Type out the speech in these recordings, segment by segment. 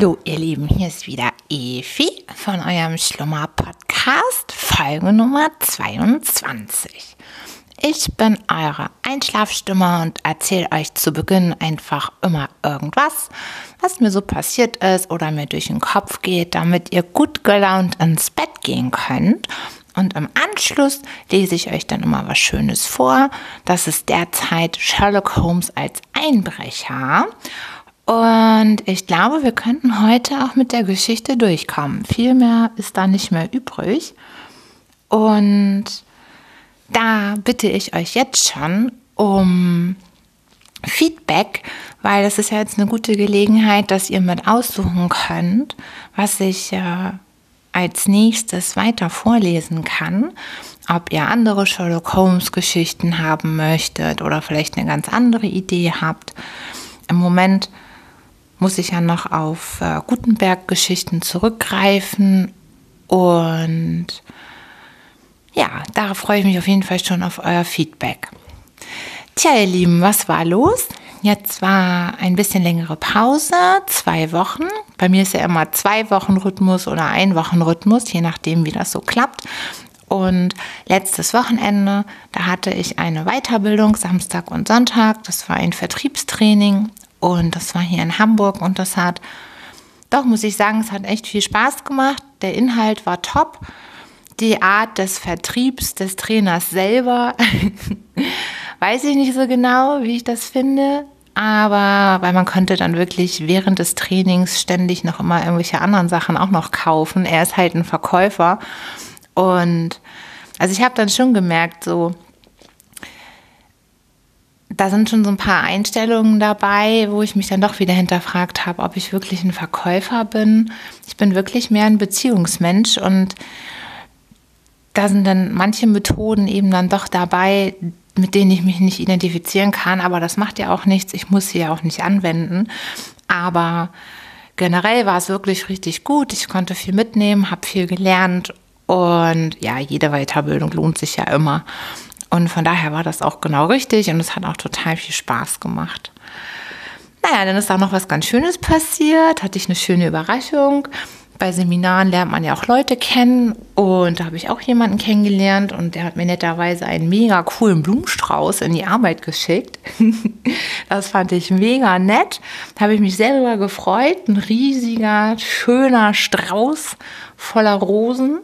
Hallo ihr Lieben, hier ist wieder Efi von eurem Schlummer-Podcast, Folge Nummer 22. Ich bin eure Einschlafstimme und erzähle euch zu Beginn einfach immer irgendwas, was mir so passiert ist oder mir durch den Kopf geht, damit ihr gut gelaunt ins Bett gehen könnt. Und im Anschluss lese ich euch dann immer was Schönes vor. Das ist derzeit Sherlock Holmes als Einbrecher. Und ich glaube, wir könnten heute auch mit der Geschichte durchkommen. Viel mehr ist da nicht mehr übrig. Und da bitte ich euch jetzt schon um Feedback, weil das ist ja jetzt eine gute Gelegenheit, dass ihr mit aussuchen könnt, was ich äh, als nächstes weiter vorlesen kann. Ob ihr andere Sherlock Holmes Geschichten haben möchtet oder vielleicht eine ganz andere Idee habt. Im Moment muss ich ja noch auf äh, Gutenberg-Geschichten zurückgreifen. Und ja, da freue ich mich auf jeden Fall schon auf euer Feedback. Tja, ihr Lieben, was war los? Jetzt war ein bisschen längere Pause, zwei Wochen. Bei mir ist ja immer zwei Wochen Rhythmus oder ein Wochen Rhythmus, je nachdem, wie das so klappt. Und letztes Wochenende, da hatte ich eine Weiterbildung, Samstag und Sonntag. Das war ein Vertriebstraining und das war hier in Hamburg und das hat, doch muss ich sagen, es hat echt viel Spaß gemacht. Der Inhalt war top. Die Art des Vertriebs des Trainers selber, weiß ich nicht so genau, wie ich das finde. Aber weil man konnte dann wirklich während des Trainings ständig noch immer irgendwelche anderen Sachen auch noch kaufen. Er ist halt ein Verkäufer. Und also ich habe dann schon gemerkt, so, da sind schon so ein paar Einstellungen dabei, wo ich mich dann doch wieder hinterfragt habe, ob ich wirklich ein Verkäufer bin. Ich bin wirklich mehr ein Beziehungsmensch und da sind dann manche Methoden eben dann doch dabei, mit denen ich mich nicht identifizieren kann, aber das macht ja auch nichts. Ich muss sie ja auch nicht anwenden. Aber generell war es wirklich richtig gut. Ich konnte viel mitnehmen, habe viel gelernt und ja, jede Weiterbildung lohnt sich ja immer. Und von daher war das auch genau richtig und es hat auch total viel Spaß gemacht. Naja, dann ist da noch was ganz Schönes passiert, hatte ich eine schöne Überraschung. Bei Seminaren lernt man ja auch Leute kennen und da habe ich auch jemanden kennengelernt und der hat mir netterweise einen mega coolen Blumenstrauß in die Arbeit geschickt. das fand ich mega nett. Da habe ich mich sehr darüber gefreut. Ein riesiger, schöner Strauß voller Rosen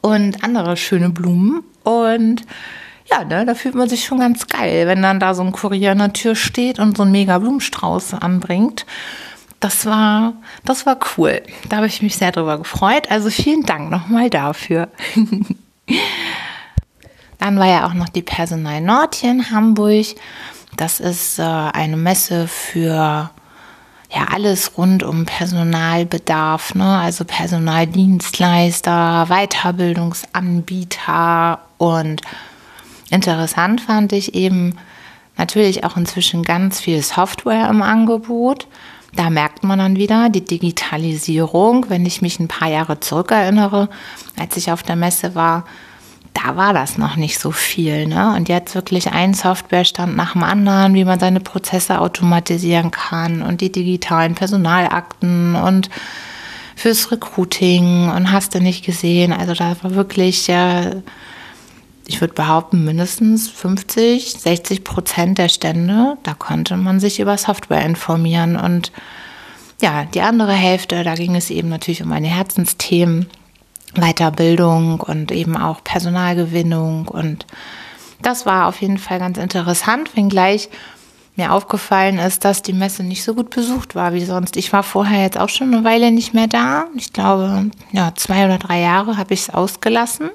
und andere schöne Blumen. Und ja, ne, da fühlt man sich schon ganz geil, wenn dann da so ein Kurier an der Tür steht und so einen mega Blumenstrauß anbringt. Das war, das war cool. Da habe ich mich sehr drüber gefreut. Also vielen Dank nochmal dafür. Dann war ja auch noch die Personal Nord hier in Hamburg. Das ist äh, eine Messe für ja alles rund um Personalbedarf, ne? also Personaldienstleister, Weiterbildungsanbieter und interessant fand ich eben natürlich auch inzwischen ganz viel Software im Angebot. Da merkt man dann wieder die Digitalisierung. Wenn ich mich ein paar Jahre zurückerinnere, als ich auf der Messe war, da war das noch nicht so viel. Ne? Und jetzt wirklich ein Softwarestand nach dem anderen, wie man seine Prozesse automatisieren kann und die digitalen Personalakten und fürs Recruiting und hast du nicht gesehen. Also da war wirklich, äh, ich würde behaupten, mindestens 50, 60 Prozent der Stände, da konnte man sich über Software informieren. Und ja, die andere Hälfte, da ging es eben natürlich um meine Herzensthemen Weiterbildung und eben auch Personalgewinnung. Und das war auf jeden Fall ganz interessant, wenngleich mir aufgefallen ist, dass die Messe nicht so gut besucht war wie sonst. Ich war vorher jetzt auch schon eine Weile nicht mehr da. Ich glaube, ja, zwei oder drei Jahre habe ich es ausgelassen.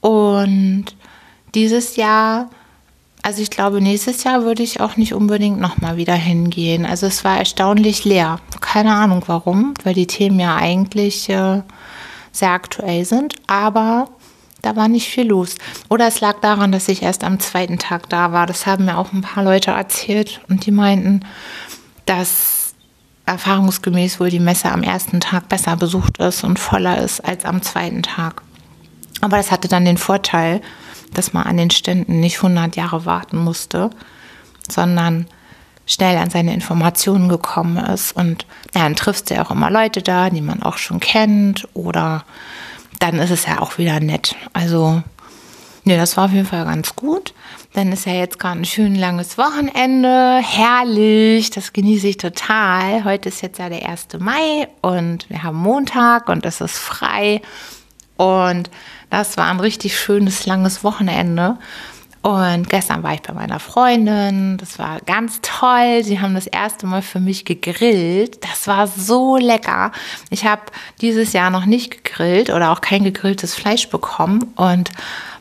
Und dieses Jahr, also ich glaube, nächstes Jahr würde ich auch nicht unbedingt nochmal wieder hingehen. Also es war erstaunlich leer. Keine Ahnung warum, weil die Themen ja eigentlich äh, sehr aktuell sind, aber da war nicht viel los. Oder es lag daran, dass ich erst am zweiten Tag da war. Das haben mir auch ein paar Leute erzählt und die meinten, dass erfahrungsgemäß wohl die Messe am ersten Tag besser besucht ist und voller ist als am zweiten Tag. Aber das hatte dann den Vorteil, dass man an den Ständen nicht 100 Jahre warten musste, sondern schnell an seine Informationen gekommen ist. Und ja, dann triffst du ja auch immer Leute da, die man auch schon kennt. Oder dann ist es ja auch wieder nett. Also, ne, das war auf jeden Fall ganz gut. Dann ist ja jetzt gerade ein schön langes Wochenende. Herrlich, das genieße ich total. Heute ist jetzt ja der 1. Mai und wir haben Montag und es ist frei. Und das war ein richtig schönes langes Wochenende. Und gestern war ich bei meiner Freundin. Das war ganz toll. Sie haben das erste Mal für mich gegrillt. Das war so lecker. Ich habe dieses Jahr noch nicht gegrillt oder auch kein gegrilltes Fleisch bekommen. Und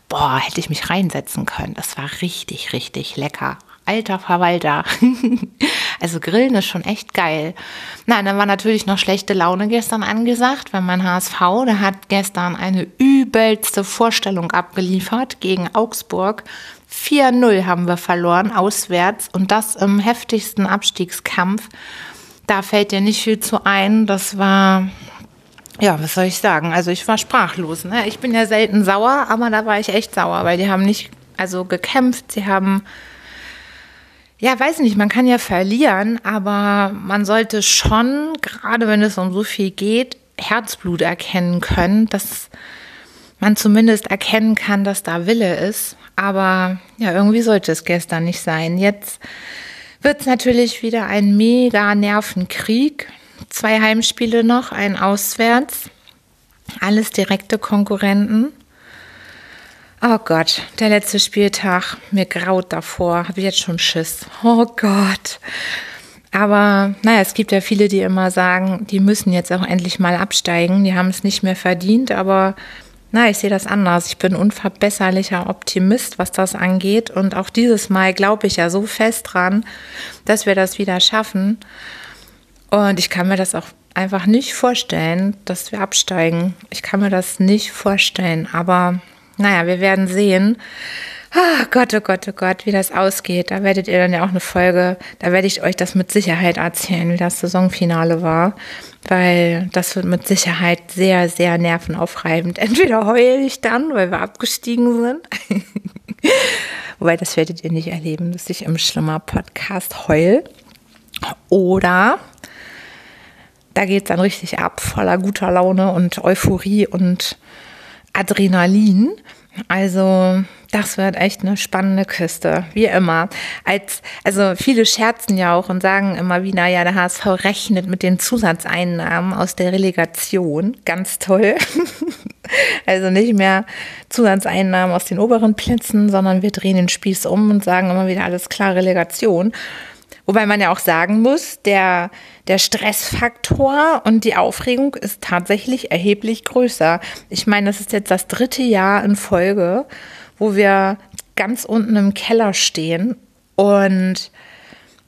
boah, hätte ich mich reinsetzen können. Das war richtig, richtig lecker. Alter Verwalter. also Grillen ist schon echt geil. Nein, dann war natürlich noch schlechte Laune gestern angesagt, weil mein HSV, der hat gestern eine übelste Vorstellung abgeliefert gegen Augsburg. 4-0 haben wir verloren, auswärts und das im heftigsten Abstiegskampf. Da fällt dir nicht viel zu ein. Das war, ja, was soll ich sagen? Also ich war sprachlos. Ne? Ich bin ja selten sauer, aber da war ich echt sauer, weil die haben nicht, also gekämpft, sie haben, ja, weiß nicht, man kann ja verlieren, aber man sollte schon, gerade wenn es um so viel geht, Herzblut erkennen können, dass man zumindest erkennen kann, dass da Wille ist. Aber ja, irgendwie sollte es gestern nicht sein. Jetzt wird es natürlich wieder ein mega Nervenkrieg. Zwei Heimspiele noch, ein Auswärts. Alles direkte Konkurrenten. Oh Gott, der letzte Spieltag, mir graut davor, habe ich jetzt schon Schiss. Oh Gott. Aber naja, es gibt ja viele, die immer sagen, die müssen jetzt auch endlich mal absteigen. Die haben es nicht mehr verdient, aber na, ich sehe das anders. Ich bin unverbesserlicher Optimist, was das angeht. Und auch dieses Mal glaube ich ja so fest dran, dass wir das wieder schaffen. Und ich kann mir das auch einfach nicht vorstellen, dass wir absteigen. Ich kann mir das nicht vorstellen. Aber naja, wir werden sehen. Oh Gott, oh Gott, oh Gott, wie das ausgeht. Da werdet ihr dann ja auch eine Folge, da werde ich euch das mit Sicherheit erzählen, wie das Saisonfinale war. Weil das wird mit Sicherheit sehr, sehr nervenaufreibend. Entweder heule ich dann, weil wir abgestiegen sind. Wobei, das werdet ihr nicht erleben, dass ich im schlimmer Podcast heul. Oder da geht es dann richtig ab, voller guter Laune und Euphorie und Adrenalin. Also das wird echt eine spannende Küste, wie immer. Als, also viele scherzen ja auch und sagen immer wie, naja, der HSV rechnet mit den Zusatzeinnahmen aus der Relegation. Ganz toll. also nicht mehr Zusatzeinnahmen aus den oberen Plätzen, sondern wir drehen den Spieß um und sagen immer wieder alles klar, Relegation. Wobei man ja auch sagen muss, der, der Stressfaktor und die Aufregung ist tatsächlich erheblich größer. Ich meine, das ist jetzt das dritte Jahr in Folge, wo wir ganz unten im Keller stehen. Und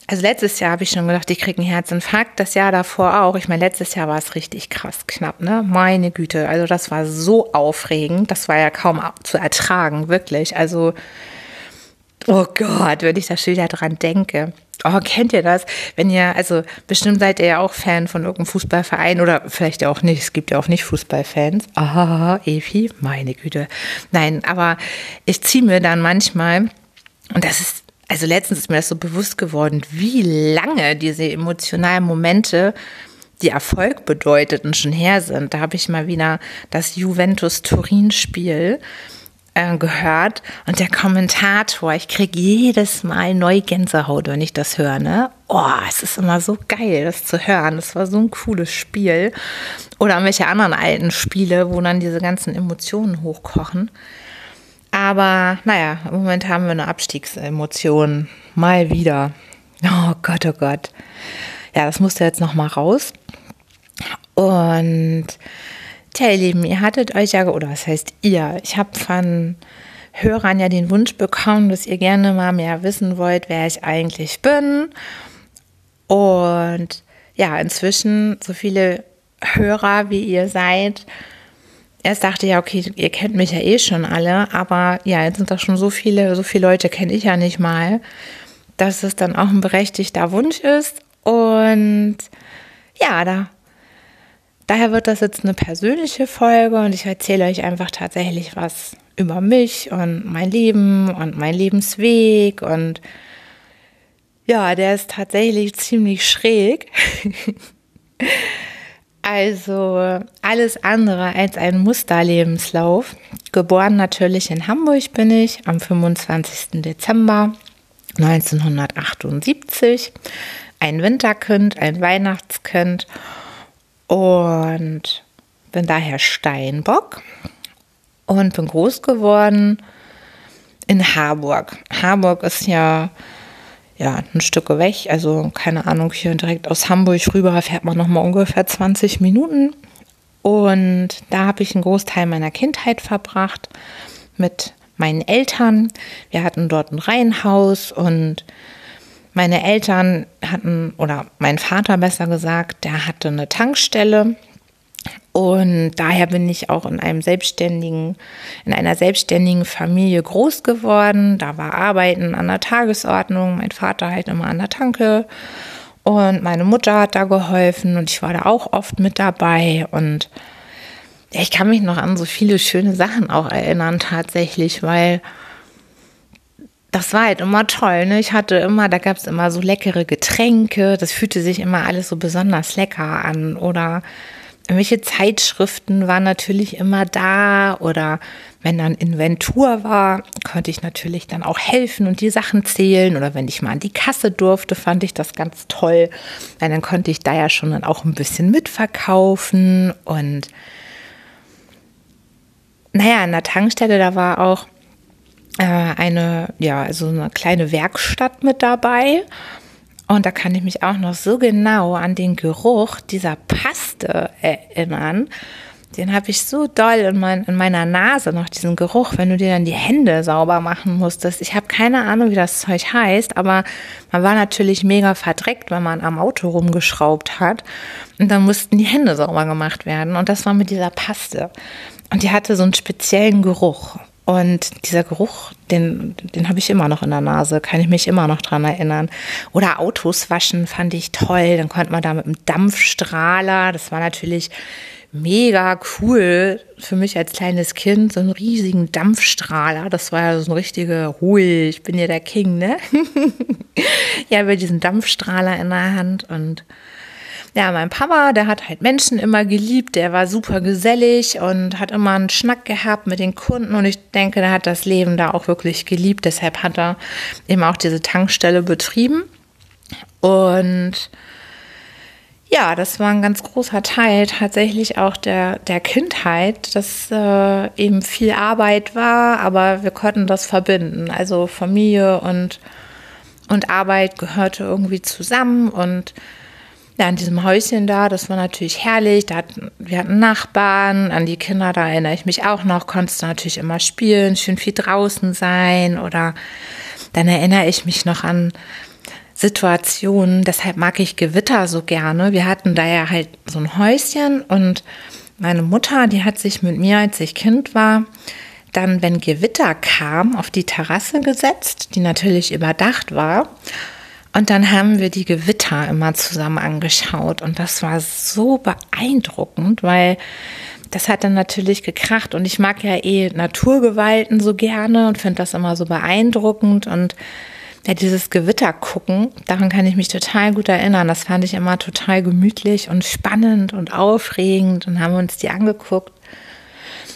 also letztes Jahr habe ich schon gedacht, ich kriege einen Herzinfarkt. Das Jahr davor auch. Ich meine, letztes Jahr war es richtig krass knapp, ne? Meine Güte. Also das war so aufregend. Das war ja kaum zu ertragen, wirklich. Also, oh Gott, wenn ich da schon wieder dran denke. Oh, kennt ihr das? Wenn ihr, also bestimmt seid ihr ja auch Fan von irgendeinem Fußballverein oder vielleicht auch nicht. Es gibt ja auch nicht Fußballfans. Ah, Evi, meine Güte. Nein, aber ich ziehe mir dann manchmal, und das ist, also letztens ist mir das so bewusst geworden, wie lange diese emotionalen Momente die Erfolg bedeuteten schon her sind. Da habe ich mal wieder das Juventus-Turin-Spiel äh, gehört und der Kommentator, ich kriege jedes Mal neu Gänsehaut, wenn ich das höre. Ne? Oh, es ist immer so geil, das zu hören. Das war so ein cooles Spiel. Oder welche anderen alten Spiele, wo dann diese ganzen Emotionen hochkochen. Aber naja, im Moment haben wir eine Abstiegsemotion. Mal wieder. Oh Gott, oh Gott. Ja, das musste jetzt noch mal raus. Und Tja, ihr Lieben, ihr hattet euch ja, oder was heißt ihr? Ich habe von Hörern ja den Wunsch bekommen, dass ihr gerne mal mehr wissen wollt, wer ich eigentlich bin. Und ja, inzwischen so viele Hörer, wie ihr seid, erst dachte ich ja, okay, ihr kennt mich ja eh schon alle, aber ja, jetzt sind doch schon so viele, so viele Leute kenne ich ja nicht mal, dass es dann auch ein berechtigter Wunsch ist. Und ja, da Daher wird das jetzt eine persönliche Folge und ich erzähle euch einfach tatsächlich was über mich und mein Leben und mein Lebensweg und Ja, der ist tatsächlich ziemlich schräg. also alles andere als ein Musterlebenslauf. Geboren natürlich in Hamburg bin ich am 25. Dezember 1978. Ein Winterkind, ein Weihnachtskind und bin daher Steinbock und bin groß geworden in Harburg. Harburg ist ja ja, ein Stück weg, also keine Ahnung, hier direkt aus Hamburg rüber fährt man nochmal ungefähr 20 Minuten. Und da habe ich einen Großteil meiner Kindheit verbracht mit meinen Eltern. Wir hatten dort ein Reihenhaus und meine Eltern hatten, oder mein Vater besser gesagt, der hatte eine Tankstelle. Und daher bin ich auch in einem selbstständigen, in einer selbstständigen Familie groß geworden. Da war Arbeiten an der Tagesordnung, mein Vater halt immer an der Tanke. Und meine Mutter hat da geholfen und ich war da auch oft mit dabei. Und ich kann mich noch an so viele schöne Sachen auch erinnern tatsächlich, weil das war halt immer toll. Ne? Ich hatte immer, da gab es immer so leckere Getränke. Das fühlte sich immer alles so besonders lecker an. Oder Irgendwelche Zeitschriften waren natürlich immer da oder wenn dann Inventur war, konnte ich natürlich dann auch helfen und die Sachen zählen oder wenn ich mal an die Kasse durfte, fand ich das ganz toll, weil dann konnte ich da ja schon dann auch ein bisschen mitverkaufen und naja, an der Tankstelle, da war auch eine, ja, also eine kleine Werkstatt mit dabei und da kann ich mich auch noch so genau an den Geruch dieser Paste erinnern. Den habe ich so doll in, mein, in, meiner Nase noch, diesen Geruch, wenn du dir dann die Hände sauber machen musstest. Ich habe keine Ahnung, wie das Zeug heißt, aber man war natürlich mega verdreckt, wenn man am Auto rumgeschraubt hat. Und dann mussten die Hände sauber gemacht werden. Und das war mit dieser Paste. Und die hatte so einen speziellen Geruch. Und dieser Geruch, den, den habe ich immer noch in der Nase, kann ich mich immer noch dran erinnern. Oder Autos waschen fand ich toll. Dann konnte man da mit einem Dampfstrahler, das war natürlich mega cool für mich als kleines Kind, so einen riesigen Dampfstrahler. Das war ja so ein richtiger, hui, ich bin ja der King, ne? ja, über diesen Dampfstrahler in der Hand und ja, mein Papa, der hat halt Menschen immer geliebt, der war super gesellig und hat immer einen Schnack gehabt mit den Kunden und ich denke, der hat das Leben da auch wirklich geliebt. Deshalb hat er eben auch diese Tankstelle betrieben und ja, das war ein ganz großer Teil tatsächlich auch der, der Kindheit, dass äh, eben viel Arbeit war, aber wir konnten das verbinden. Also Familie und, und Arbeit gehörte irgendwie zusammen und ja, in diesem Häuschen da, das war natürlich herrlich. Da hatten, wir hatten Nachbarn, an die Kinder, da erinnere ich mich auch noch, konntest natürlich immer spielen, schön viel draußen sein oder dann erinnere ich mich noch an Situationen, deshalb mag ich Gewitter so gerne. Wir hatten da ja halt so ein Häuschen und meine Mutter, die hat sich mit mir, als ich Kind war, dann, wenn Gewitter kam, auf die Terrasse gesetzt, die natürlich überdacht war. Und dann haben wir die Gewitter immer zusammen angeschaut und das war so beeindruckend, weil das hat dann natürlich gekracht und ich mag ja eh Naturgewalten so gerne und finde das immer so beeindruckend und ja, dieses Gewitter gucken, daran kann ich mich total gut erinnern. Das fand ich immer total gemütlich und spannend und aufregend und haben uns die angeguckt.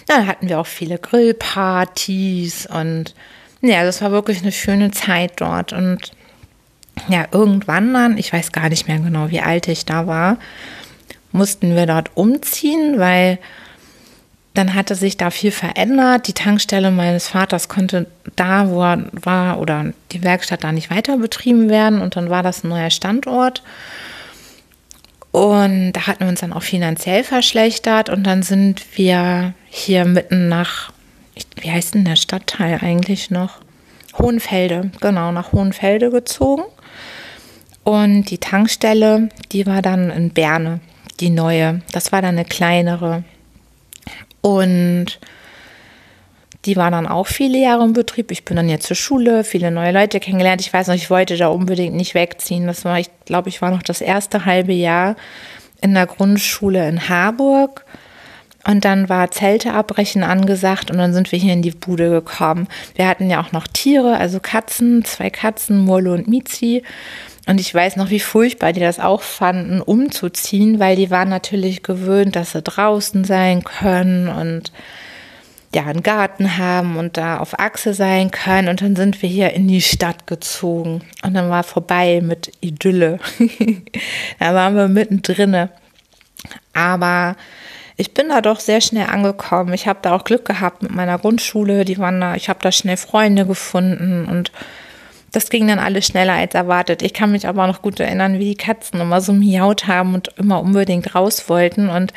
Dann hatten wir auch viele Grillpartys und ja, das war wirklich eine schöne Zeit dort und ja, irgendwann dann, ich weiß gar nicht mehr genau, wie alt ich da war, mussten wir dort umziehen, weil dann hatte sich da viel verändert. Die Tankstelle meines Vaters konnte da, wo er war, oder die Werkstatt da nicht weiter betrieben werden. Und dann war das ein neuer Standort. Und da hatten wir uns dann auch finanziell verschlechtert. Und dann sind wir hier mitten nach, wie heißt denn der Stadtteil eigentlich noch? Hohenfelde, genau, nach Hohenfelde gezogen. Und die Tankstelle, die war dann in Berne, die neue. Das war dann eine kleinere. Und die war dann auch viele Jahre im Betrieb. Ich bin dann jetzt zur Schule, viele neue Leute kennengelernt. Ich weiß noch, ich wollte da unbedingt nicht wegziehen. Das war, ich glaube, ich war noch das erste halbe Jahr in der Grundschule in Harburg. Und dann war Zelte abbrechen angesagt und dann sind wir hier in die Bude gekommen. Wir hatten ja auch noch Tiere, also Katzen, zwei Katzen, Molo und Mizi. Und ich weiß noch, wie furchtbar die das auch fanden, umzuziehen, weil die waren natürlich gewöhnt, dass sie draußen sein können und ja, einen Garten haben und da auf Achse sein können. Und dann sind wir hier in die Stadt gezogen. Und dann war vorbei mit Idylle. da waren wir mittendrin. Aber ich bin da doch sehr schnell angekommen. Ich habe da auch Glück gehabt mit meiner Grundschule. Die waren da, ich habe da schnell Freunde gefunden und das ging dann alles schneller als erwartet. Ich kann mich aber noch gut erinnern, wie die Katzen immer so miaut haben und immer unbedingt raus wollten. Und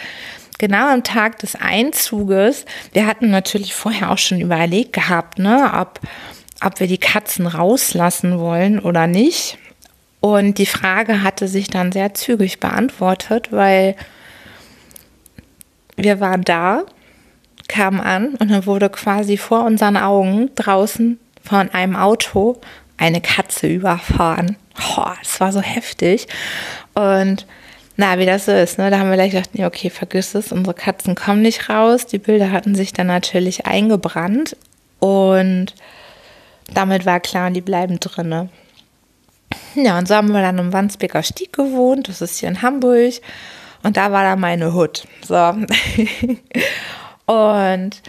genau am Tag des Einzuges, wir hatten natürlich vorher auch schon überlegt gehabt, ne, ob, ob wir die Katzen rauslassen wollen oder nicht. Und die Frage hatte sich dann sehr zügig beantwortet, weil wir waren da, kamen an und dann wurde quasi vor unseren Augen draußen von einem Auto eine Katze überfahren. Oh, das war so heftig. Und na, wie das so ist, ne? Da haben wir gleich gedacht, nee, okay, vergiss es, unsere Katzen kommen nicht raus. Die Bilder hatten sich dann natürlich eingebrannt und damit war klar, die bleiben drinne. Ja, und so haben wir dann im Wandsbeker Stieg gewohnt, das ist hier in Hamburg. Und da war dann meine Hut. So. und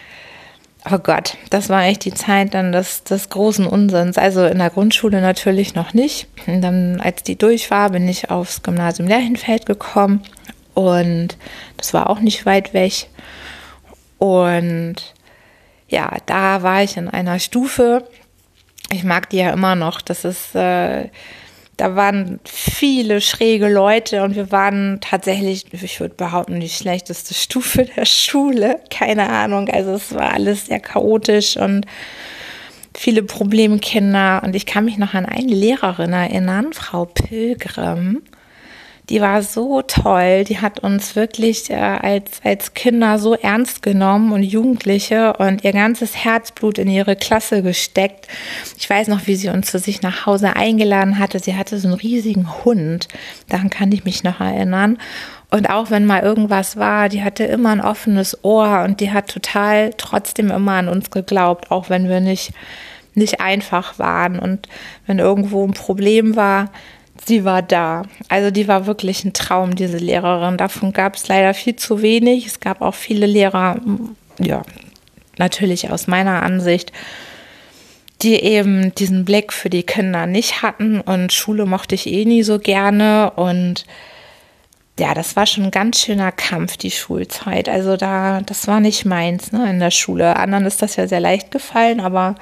oh Gott, das war echt die Zeit dann des, des großen Unsinns. Also in der Grundschule natürlich noch nicht. Und dann, als die durch war, bin ich aufs Gymnasium Lerchenfeld gekommen. Und das war auch nicht weit weg. Und ja, da war ich in einer Stufe. Ich mag die ja immer noch. Das ist äh, da waren viele schräge Leute und wir waren tatsächlich, ich würde behaupten, die schlechteste Stufe der Schule. Keine Ahnung. Also es war alles sehr chaotisch und viele Problemkinder. Und ich kann mich noch an eine Lehrerin erinnern, Frau Pilgrim die war so toll. Die hat uns wirklich äh, als, als Kinder so ernst genommen und Jugendliche und ihr ganzes Herzblut in ihre Klasse gesteckt. Ich weiß noch, wie sie uns zu sich nach Hause eingeladen hatte. Sie hatte so einen riesigen Hund. Daran kann ich mich noch erinnern. Und auch wenn mal irgendwas war, die hatte immer ein offenes Ohr und die hat total trotzdem immer an uns geglaubt, auch wenn wir nicht, nicht einfach waren. Und wenn irgendwo ein Problem war, sie war da. Also die war wirklich ein Traum, diese Lehrerin. Davon gab es leider viel zu wenig. Es gab auch viele Lehrer, ja, natürlich aus meiner Ansicht, die eben diesen Blick für die Kinder nicht hatten. Und Schule mochte ich eh nie so gerne. Und ja, das war schon ein ganz schöner Kampf, die Schulzeit. Also da, das war nicht meins, ne, in der Schule. Anderen ist das ja sehr leicht gefallen, aber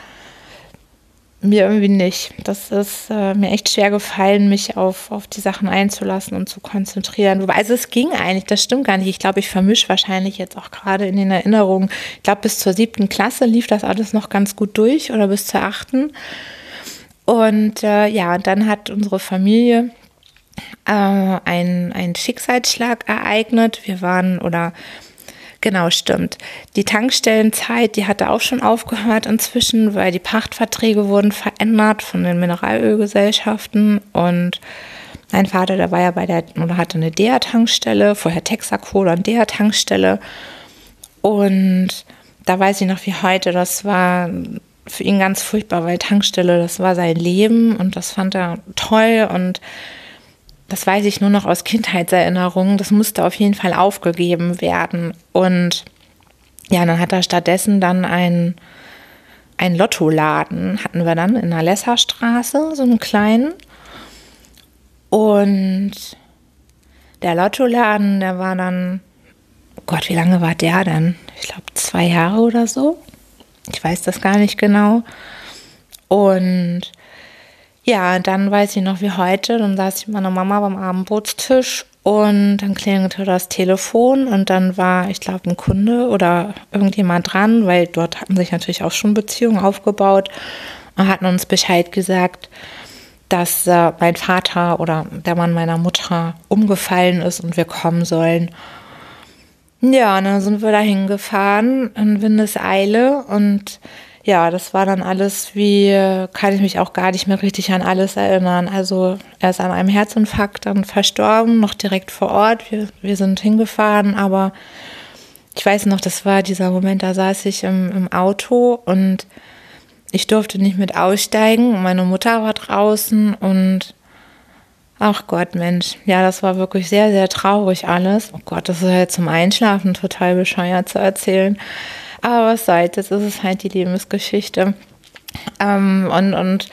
mir irgendwie nicht. Das ist äh, mir echt schwer gefallen, mich auf, auf die Sachen einzulassen und zu konzentrieren. Wobei, also es ging eigentlich, das stimmt gar nicht. Ich glaube, ich vermische wahrscheinlich jetzt auch gerade in den Erinnerungen. Ich glaube, bis zur siebten Klasse lief das alles noch ganz gut durch oder bis zur achten. Und äh, ja, dann hat unsere Familie äh, einen Schicksalsschlag ereignet. Wir waren oder Genau, stimmt. Die Tankstellenzeit, die hatte auch schon aufgehört inzwischen, weil die Pachtverträge wurden verändert von den Mineralölgesellschaften und mein Vater, der war ja bei der, oder hatte eine DEA-Tankstelle, vorher Texaco oder eine DEA-Tankstelle. Und da weiß ich noch wie heute, das war für ihn ganz furchtbar, weil Tankstelle, das war sein Leben und das fand er toll und das weiß ich nur noch aus Kindheitserinnerungen, das musste auf jeden Fall aufgegeben werden. Und ja, dann hat er stattdessen dann ein, ein Lottoladen, hatten wir dann in der Lesserstraße, so einen kleinen. Und der Lottoladen, der war dann, oh Gott, wie lange war der denn? Ich glaube zwei Jahre oder so. Ich weiß das gar nicht genau. Und ja, dann weiß ich noch wie heute, dann saß ich mit meiner Mama beim Abendbrotstisch und dann klingelte das Telefon und dann war, ich glaube, ein Kunde oder irgendjemand dran, weil dort hatten sich natürlich auch schon Beziehungen aufgebaut und hatten uns Bescheid gesagt, dass äh, mein Vater oder der Mann meiner Mutter umgefallen ist und wir kommen sollen. Ja, und dann sind wir da hingefahren in Windeseile und ja, das war dann alles wie, kann ich mich auch gar nicht mehr richtig an alles erinnern. Also er ist an einem Herzinfarkt dann verstorben, noch direkt vor Ort. Wir, wir sind hingefahren, aber ich weiß noch, das war dieser Moment, da saß ich im, im Auto und ich durfte nicht mit aussteigen. Meine Mutter war draußen und ach Gott, Mensch, ja, das war wirklich sehr, sehr traurig alles. Oh Gott, das ist halt zum Einschlafen total bescheuert zu erzählen. Aber was seid, das ist es halt die Lebensgeschichte. Ähm, und, und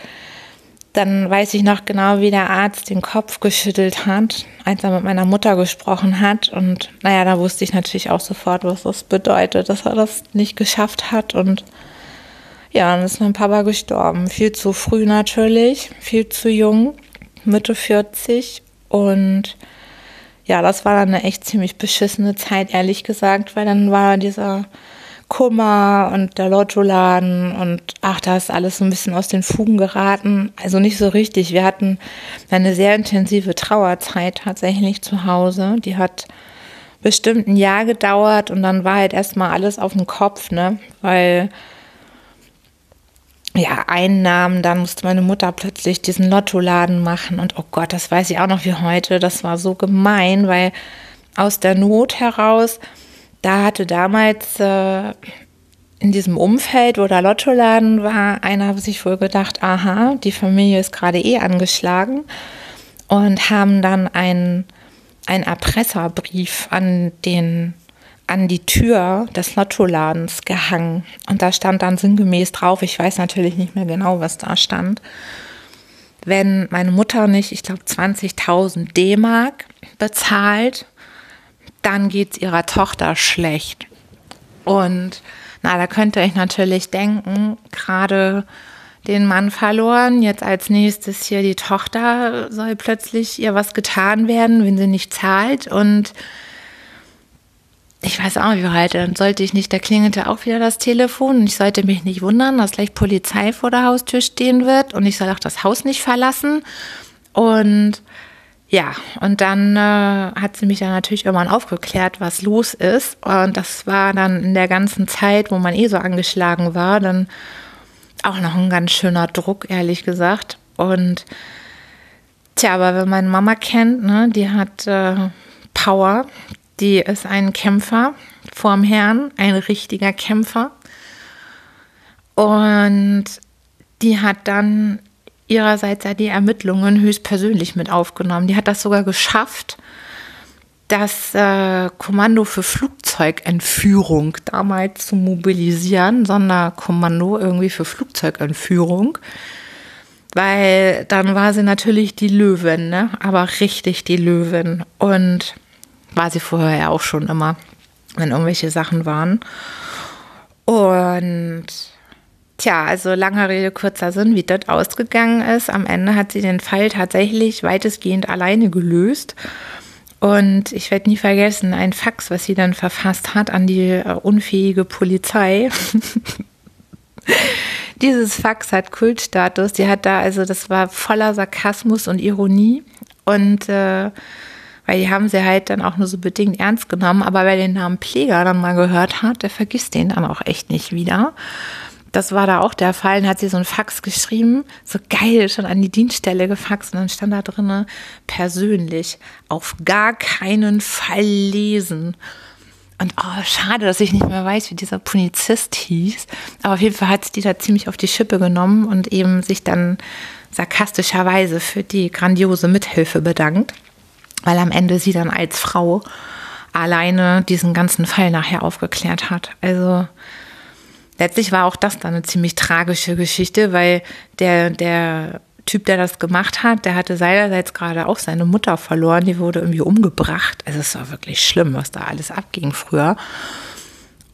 dann weiß ich noch genau, wie der Arzt den Kopf geschüttelt hat, als er mit meiner Mutter gesprochen hat. Und naja, da wusste ich natürlich auch sofort, was das bedeutet, dass er das nicht geschafft hat. Und ja, dann ist mein Papa gestorben. Viel zu früh natürlich, viel zu jung, Mitte 40. Und ja, das war dann eine echt ziemlich beschissene Zeit, ehrlich gesagt, weil dann war dieser Kummer und der Lottoladen und ach, da ist alles so ein bisschen aus den Fugen geraten. Also nicht so richtig. Wir hatten eine sehr intensive Trauerzeit tatsächlich zu Hause. Die hat bestimmt ein Jahr gedauert und dann war halt erstmal alles auf dem Kopf, ne? Weil ja, Einnahmen, dann musste meine Mutter plötzlich diesen Lottoladen machen und oh Gott, das weiß ich auch noch wie heute. Das war so gemein, weil aus der Not heraus da hatte damals äh, in diesem Umfeld, wo der Lottoladen war, einer sich wohl gedacht, aha, die Familie ist gerade eh angeschlagen und haben dann einen, Erpresserbrief an den an die Tür des Lottoladens gehangen. Und da stand dann sinngemäß drauf, ich weiß natürlich nicht mehr genau, was da stand, wenn meine Mutter nicht, ich glaube, 20.000 D-Mark bezahlt, dann geht es ihrer Tochter schlecht. Und na, da könnte ich natürlich denken, gerade den Mann verloren, jetzt als nächstes hier die Tochter soll plötzlich ihr was getan werden, wenn sie nicht zahlt. Und ich weiß auch nicht, wie heute, dann sollte ich nicht, da klingelte auch wieder das Telefon. Und ich sollte mich nicht wundern, dass gleich Polizei vor der Haustür stehen wird. Und ich soll auch das Haus nicht verlassen. Und ja, und dann äh, hat sie mich dann natürlich irgendwann aufgeklärt, was los ist. Und das war dann in der ganzen Zeit, wo man eh so angeschlagen war, dann auch noch ein ganz schöner Druck, ehrlich gesagt. Und tja, aber wenn man Mama kennt, ne, die hat äh, Power, die ist ein Kämpfer vorm Herrn, ein richtiger Kämpfer. Und die hat dann ihrerseits ja die Ermittlungen höchstpersönlich mit aufgenommen. Die hat das sogar geschafft, das äh, Kommando für Flugzeugentführung damals zu mobilisieren, Sonderkommando irgendwie für Flugzeugentführung. Weil dann war sie natürlich die Löwin, ne? aber richtig die Löwin. Und war sie vorher ja auch schon immer, wenn irgendwelche Sachen waren. Und Tja, also langer Rede, kurzer Sinn, wie das ausgegangen ist. Am Ende hat sie den Fall tatsächlich weitestgehend alleine gelöst. Und ich werde nie vergessen, ein Fax, was sie dann verfasst hat an die äh, unfähige Polizei. Dieses Fax hat Kultstatus. Die hat da, also das war voller Sarkasmus und Ironie. Und äh, weil die haben sie halt dann auch nur so bedingt ernst genommen. Aber wer den Namen Pfleger dann mal gehört hat, der vergisst den dann auch echt nicht wieder. Das war da auch der Fall. Dann hat sie so ein Fax geschrieben, so geil, schon an die Dienststelle gefaxt. Und dann stand da drin, persönlich, auf gar keinen Fall lesen. Und oh, schade, dass ich nicht mehr weiß, wie dieser Polizist hieß. Aber auf jeden Fall hat sie die da ziemlich auf die Schippe genommen und eben sich dann sarkastischerweise für die grandiose Mithilfe bedankt. Weil am Ende sie dann als Frau alleine diesen ganzen Fall nachher aufgeklärt hat. Also letztlich war auch das dann eine ziemlich tragische Geschichte, weil der, der Typ, der das gemacht hat, der hatte seinerseits gerade auch seine Mutter verloren, die wurde irgendwie umgebracht. Also es war wirklich schlimm, was da alles abging früher.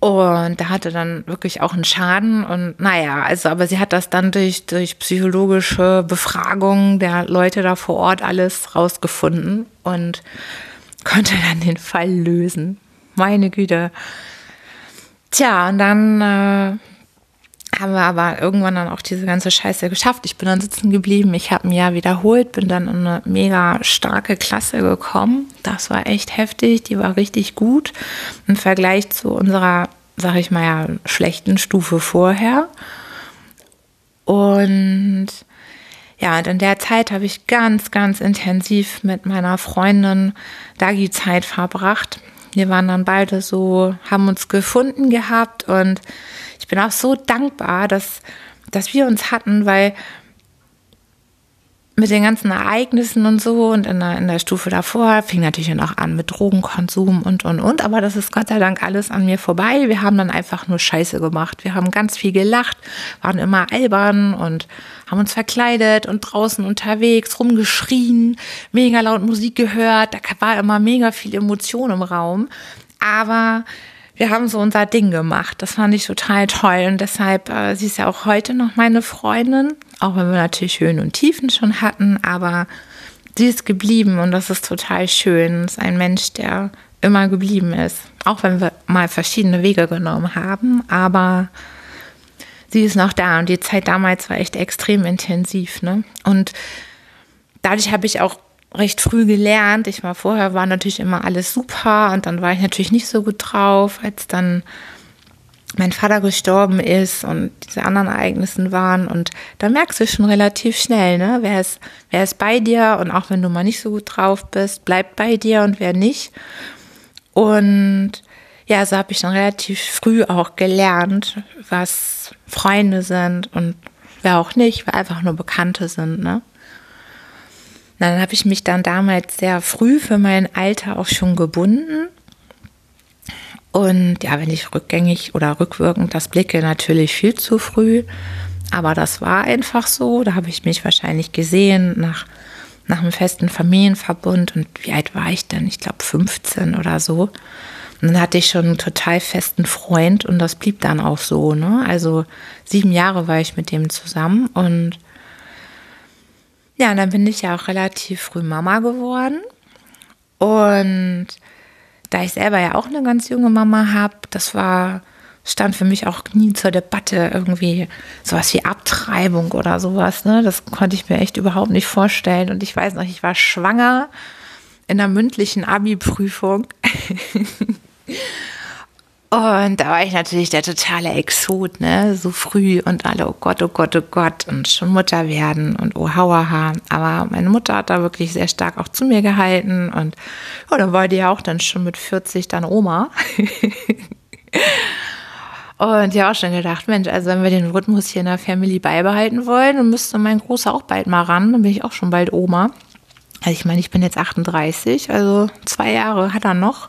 Und da hatte dann wirklich auch einen Schaden und naja, also aber sie hat das dann durch, durch psychologische Befragungen der Leute da vor Ort alles rausgefunden und konnte dann den Fall lösen. Meine Güte. Tja, und dann äh, haben wir aber irgendwann dann auch diese ganze Scheiße geschafft. Ich bin dann sitzen geblieben, ich habe ein Jahr wiederholt, bin dann in eine mega starke Klasse gekommen. Das war echt heftig, die war richtig gut im Vergleich zu unserer, sag ich mal ja, schlechten Stufe vorher. Und ja, und in der Zeit habe ich ganz, ganz intensiv mit meiner Freundin Dagi Zeit verbracht Wir waren dann beide so, haben uns gefunden gehabt und ich bin auch so dankbar, dass, dass wir uns hatten, weil mit den ganzen Ereignissen und so und in der, in der Stufe davor fing natürlich dann auch an mit Drogenkonsum und und und, aber das ist Gott sei Dank alles an mir vorbei. Wir haben dann einfach nur Scheiße gemacht. Wir haben ganz viel gelacht, waren immer albern und haben uns verkleidet und draußen unterwegs rumgeschrien, mega laut Musik gehört. Da war immer mega viel Emotion im Raum, aber wir haben so unser Ding gemacht. Das fand ich total toll und deshalb, äh, sie ist ja auch heute noch meine Freundin auch wenn wir natürlich Höhen und Tiefen schon hatten, aber sie ist geblieben und das ist total schön. Es ist ein Mensch, der immer geblieben ist. Auch wenn wir mal verschiedene Wege genommen haben, aber sie ist noch da und die Zeit damals war echt extrem intensiv. Ne? Und dadurch habe ich auch recht früh gelernt. Ich war vorher, war natürlich immer alles super und dann war ich natürlich nicht so gut drauf, als dann mein Vater gestorben ist und diese anderen Ereignissen waren. Und da merkst du schon relativ schnell, ne? Wer ist, wer ist bei dir? Und auch wenn du mal nicht so gut drauf bist, bleibt bei dir und wer nicht. Und ja, so habe ich dann relativ früh auch gelernt, was Freunde sind und wer auch nicht, wer einfach nur Bekannte sind, ne? Dann habe ich mich dann damals sehr früh für mein Alter auch schon gebunden und ja, wenn ich rückgängig oder rückwirkend das blicke, natürlich viel zu früh. Aber das war einfach so. Da habe ich mich wahrscheinlich gesehen nach, nach einem festen Familienverbund. Und wie alt war ich denn? Ich glaube 15 oder so. Und dann hatte ich schon einen total festen Freund und das blieb dann auch so. Ne? Also sieben Jahre war ich mit dem zusammen und ja, und dann bin ich ja auch relativ früh Mama geworden. Und da ich selber ja auch eine ganz junge Mama habe, das war, stand für mich auch nie zur Debatte irgendwie sowas wie Abtreibung oder sowas. Ne? Das konnte ich mir echt überhaupt nicht vorstellen. Und ich weiß noch, ich war schwanger in der mündlichen Abi-Prüfung. Und da war ich natürlich der totale Exot, ne? So früh und alle, oh Gott, oh Gott, oh Gott, und schon Mutter werden und oh hauaha. Aber meine Mutter hat da wirklich sehr stark auch zu mir gehalten und ja, dann war die ja auch dann schon mit 40 dann Oma. und ja auch schon gedacht, Mensch, also wenn wir den Rhythmus hier in der Family beibehalten wollen, dann müsste mein Großer auch bald mal ran, dann bin ich auch schon bald Oma. Also ich meine, ich bin jetzt 38, also zwei Jahre hat er noch.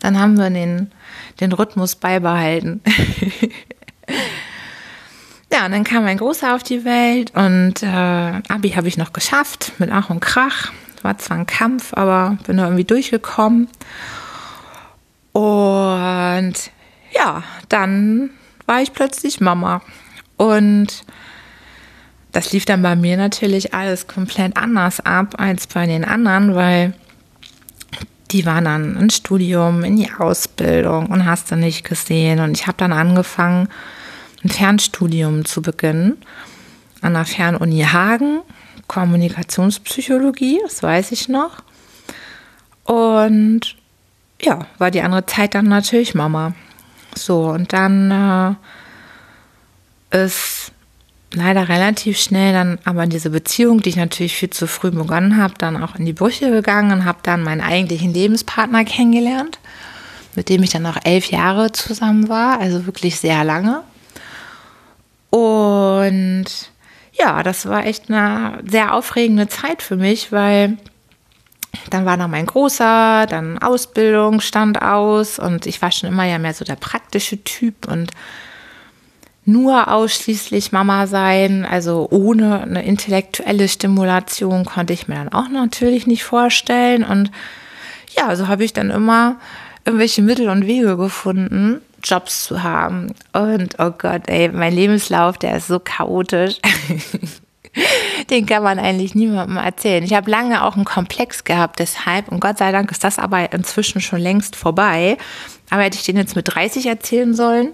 Dann haben wir den den Rhythmus beibehalten. ja, und dann kam mein Großer auf die Welt und äh, Abi habe ich noch geschafft mit Ach und Krach. War zwar ein Kampf, aber bin da irgendwie durchgekommen. Und ja, dann war ich plötzlich Mama. Und das lief dann bei mir natürlich alles komplett anders ab als bei den anderen, weil die waren dann ins Studium, in die Ausbildung und hast du nicht gesehen. Und ich habe dann angefangen, ein Fernstudium zu beginnen an der Fernuni Hagen, Kommunikationspsychologie, das weiß ich noch. Und ja, war die andere Zeit dann natürlich Mama. So, und dann äh, ist leider relativ schnell dann aber diese Beziehung, die ich natürlich viel zu früh begonnen habe, dann auch in die Brüche gegangen und habe dann meinen eigentlichen Lebenspartner kennengelernt, mit dem ich dann auch elf Jahre zusammen war, also wirklich sehr lange. Und ja, das war echt eine sehr aufregende Zeit für mich, weil dann war noch mein Großer, dann Ausbildung stand aus und ich war schon immer ja mehr so der praktische Typ und nur ausschließlich Mama sein, also ohne eine intellektuelle Stimulation konnte ich mir dann auch natürlich nicht vorstellen. Und ja, so habe ich dann immer irgendwelche Mittel und Wege gefunden, Jobs zu haben. Und oh Gott, ey, mein Lebenslauf, der ist so chaotisch. Den kann man eigentlich niemandem erzählen. Ich habe lange auch einen Komplex gehabt, deshalb, und Gott sei Dank ist das aber inzwischen schon längst vorbei. Aber hätte ich den jetzt mit 30 erzählen sollen,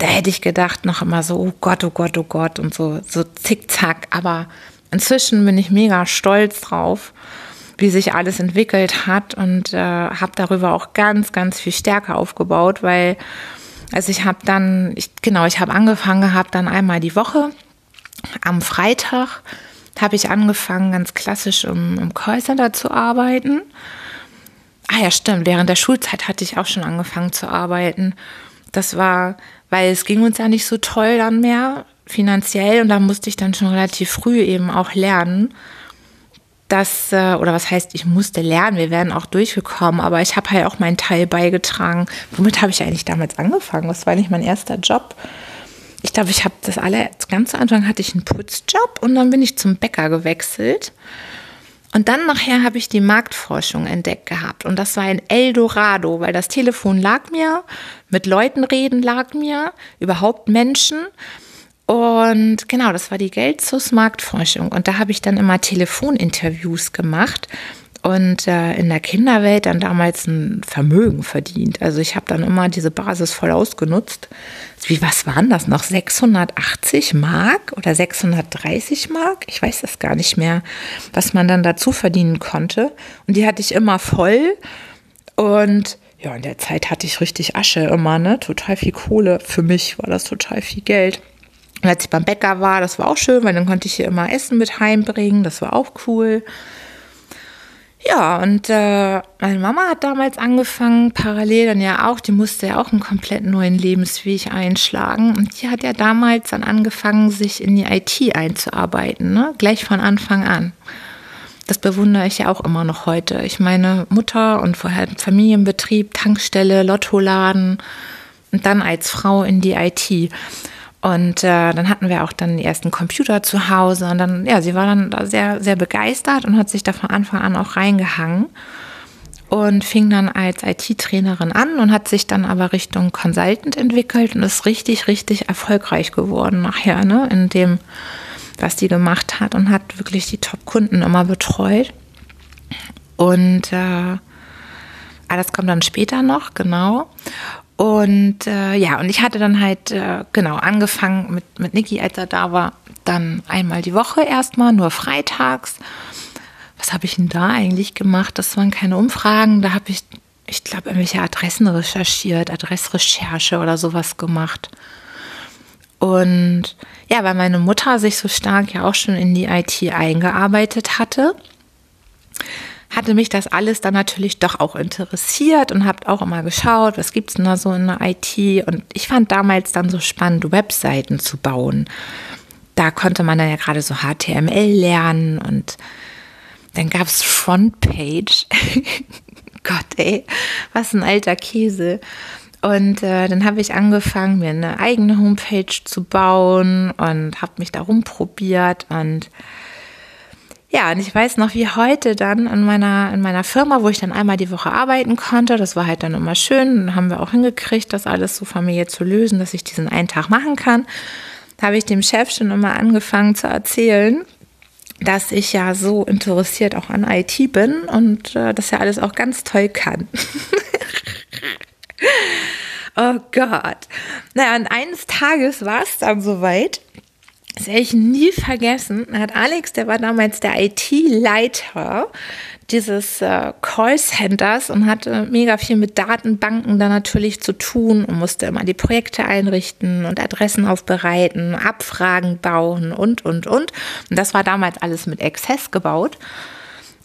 da hätte ich gedacht noch immer so, oh Gott, oh Gott, oh Gott und so, so zickzack. Aber inzwischen bin ich mega stolz drauf, wie sich alles entwickelt hat und äh, habe darüber auch ganz, ganz viel Stärke aufgebaut, weil also ich habe dann, ich, genau, ich habe angefangen gehabt dann einmal die Woche. Am Freitag habe ich angefangen, ganz klassisch im, im Callcenter zu arbeiten Ah ja, stimmt. Während der Schulzeit hatte ich auch schon angefangen zu arbeiten. Das war, weil es ging uns ja nicht so toll dann mehr finanziell und da musste ich dann schon relativ früh eben auch lernen, dass, äh, oder was heißt, ich musste lernen, wir wären auch durchgekommen, aber ich habe halt auch meinen Teil beigetragen. Womit habe ich eigentlich damals angefangen? Das war nicht mein erster Job. Ich glaube, ich habe das alle, ganz zu Anfang hatte ich einen Putzjob und dann bin ich zum Bäcker gewechselt. Und dann nachher habe ich die Marktforschung entdeckt gehabt. Und das war ein Eldorado, weil das Telefon lag mir, mit Leuten reden lag mir, überhaupt Menschen. Und genau, das war die Geldsus Marktforschung. Und da habe ich dann immer Telefoninterviews gemacht und äh, in der Kinderwelt dann damals ein Vermögen verdient. Also ich habe dann immer diese Basis voll ausgenutzt. Wie, was waren das noch? 680 Mark oder 630 Mark? Ich weiß das gar nicht mehr, was man dann dazu verdienen konnte. Und die hatte ich immer voll. Und ja, in der Zeit hatte ich richtig Asche immer, ne? Total viel Kohle. Für mich war das total viel Geld. Und als ich beim Bäcker war, das war auch schön, weil dann konnte ich hier immer Essen mit heimbringen. Das war auch cool. Ja, und äh, meine Mama hat damals angefangen, parallel dann ja auch, die musste ja auch einen komplett neuen Lebensweg einschlagen. Und die hat ja damals dann angefangen, sich in die IT einzuarbeiten, ne? gleich von Anfang an. Das bewundere ich ja auch immer noch heute. Ich meine, Mutter und vorher Familienbetrieb, Tankstelle, Lottoladen und dann als Frau in die IT. Und äh, dann hatten wir auch dann die ersten Computer zu Hause und dann, ja, sie war dann sehr, sehr begeistert und hat sich da von Anfang an auch reingehangen und fing dann als IT-Trainerin an und hat sich dann aber Richtung Consultant entwickelt und ist richtig, richtig erfolgreich geworden nachher, ne, in dem, was die gemacht hat und hat wirklich die Top-Kunden immer betreut. Und äh, das kommt dann später noch, genau. Und äh, ja, und ich hatte dann halt äh, genau angefangen mit, mit Niki, als er da war, dann einmal die Woche erstmal, nur freitags. Was habe ich denn da eigentlich gemacht? Das waren keine Umfragen, da habe ich, ich glaube, irgendwelche Adressen recherchiert, Adressrecherche oder sowas gemacht. Und ja, weil meine Mutter sich so stark ja auch schon in die IT eingearbeitet hatte, hatte mich das alles dann natürlich doch auch interessiert und habe auch immer geschaut, was gibt es denn da so in der IT. Und ich fand damals dann so spannend, Webseiten zu bauen. Da konnte man dann ja gerade so HTML lernen und dann gab es Frontpage. Gott, ey, was ein alter Käse. Und äh, dann habe ich angefangen, mir eine eigene Homepage zu bauen und habe mich da rumprobiert und ja, und ich weiß noch, wie heute dann in meiner, in meiner Firma, wo ich dann einmal die Woche arbeiten konnte, das war halt dann immer schön, dann haben wir auch hingekriegt, das alles so familiär zu lösen, dass ich diesen einen Tag machen kann. Habe ich dem Chef schon immer angefangen zu erzählen, dass ich ja so interessiert auch an IT bin und äh, das ja alles auch ganz toll kann. oh Gott. Naja, und eines Tages war es dann soweit das werde ich nie vergessen. Hat Alex, der war damals der IT-Leiter dieses äh, Callcenters und hatte mega viel mit Datenbanken da natürlich zu tun und musste immer die Projekte einrichten und Adressen aufbereiten, Abfragen bauen und, und, und. Und das war damals alles mit Access gebaut.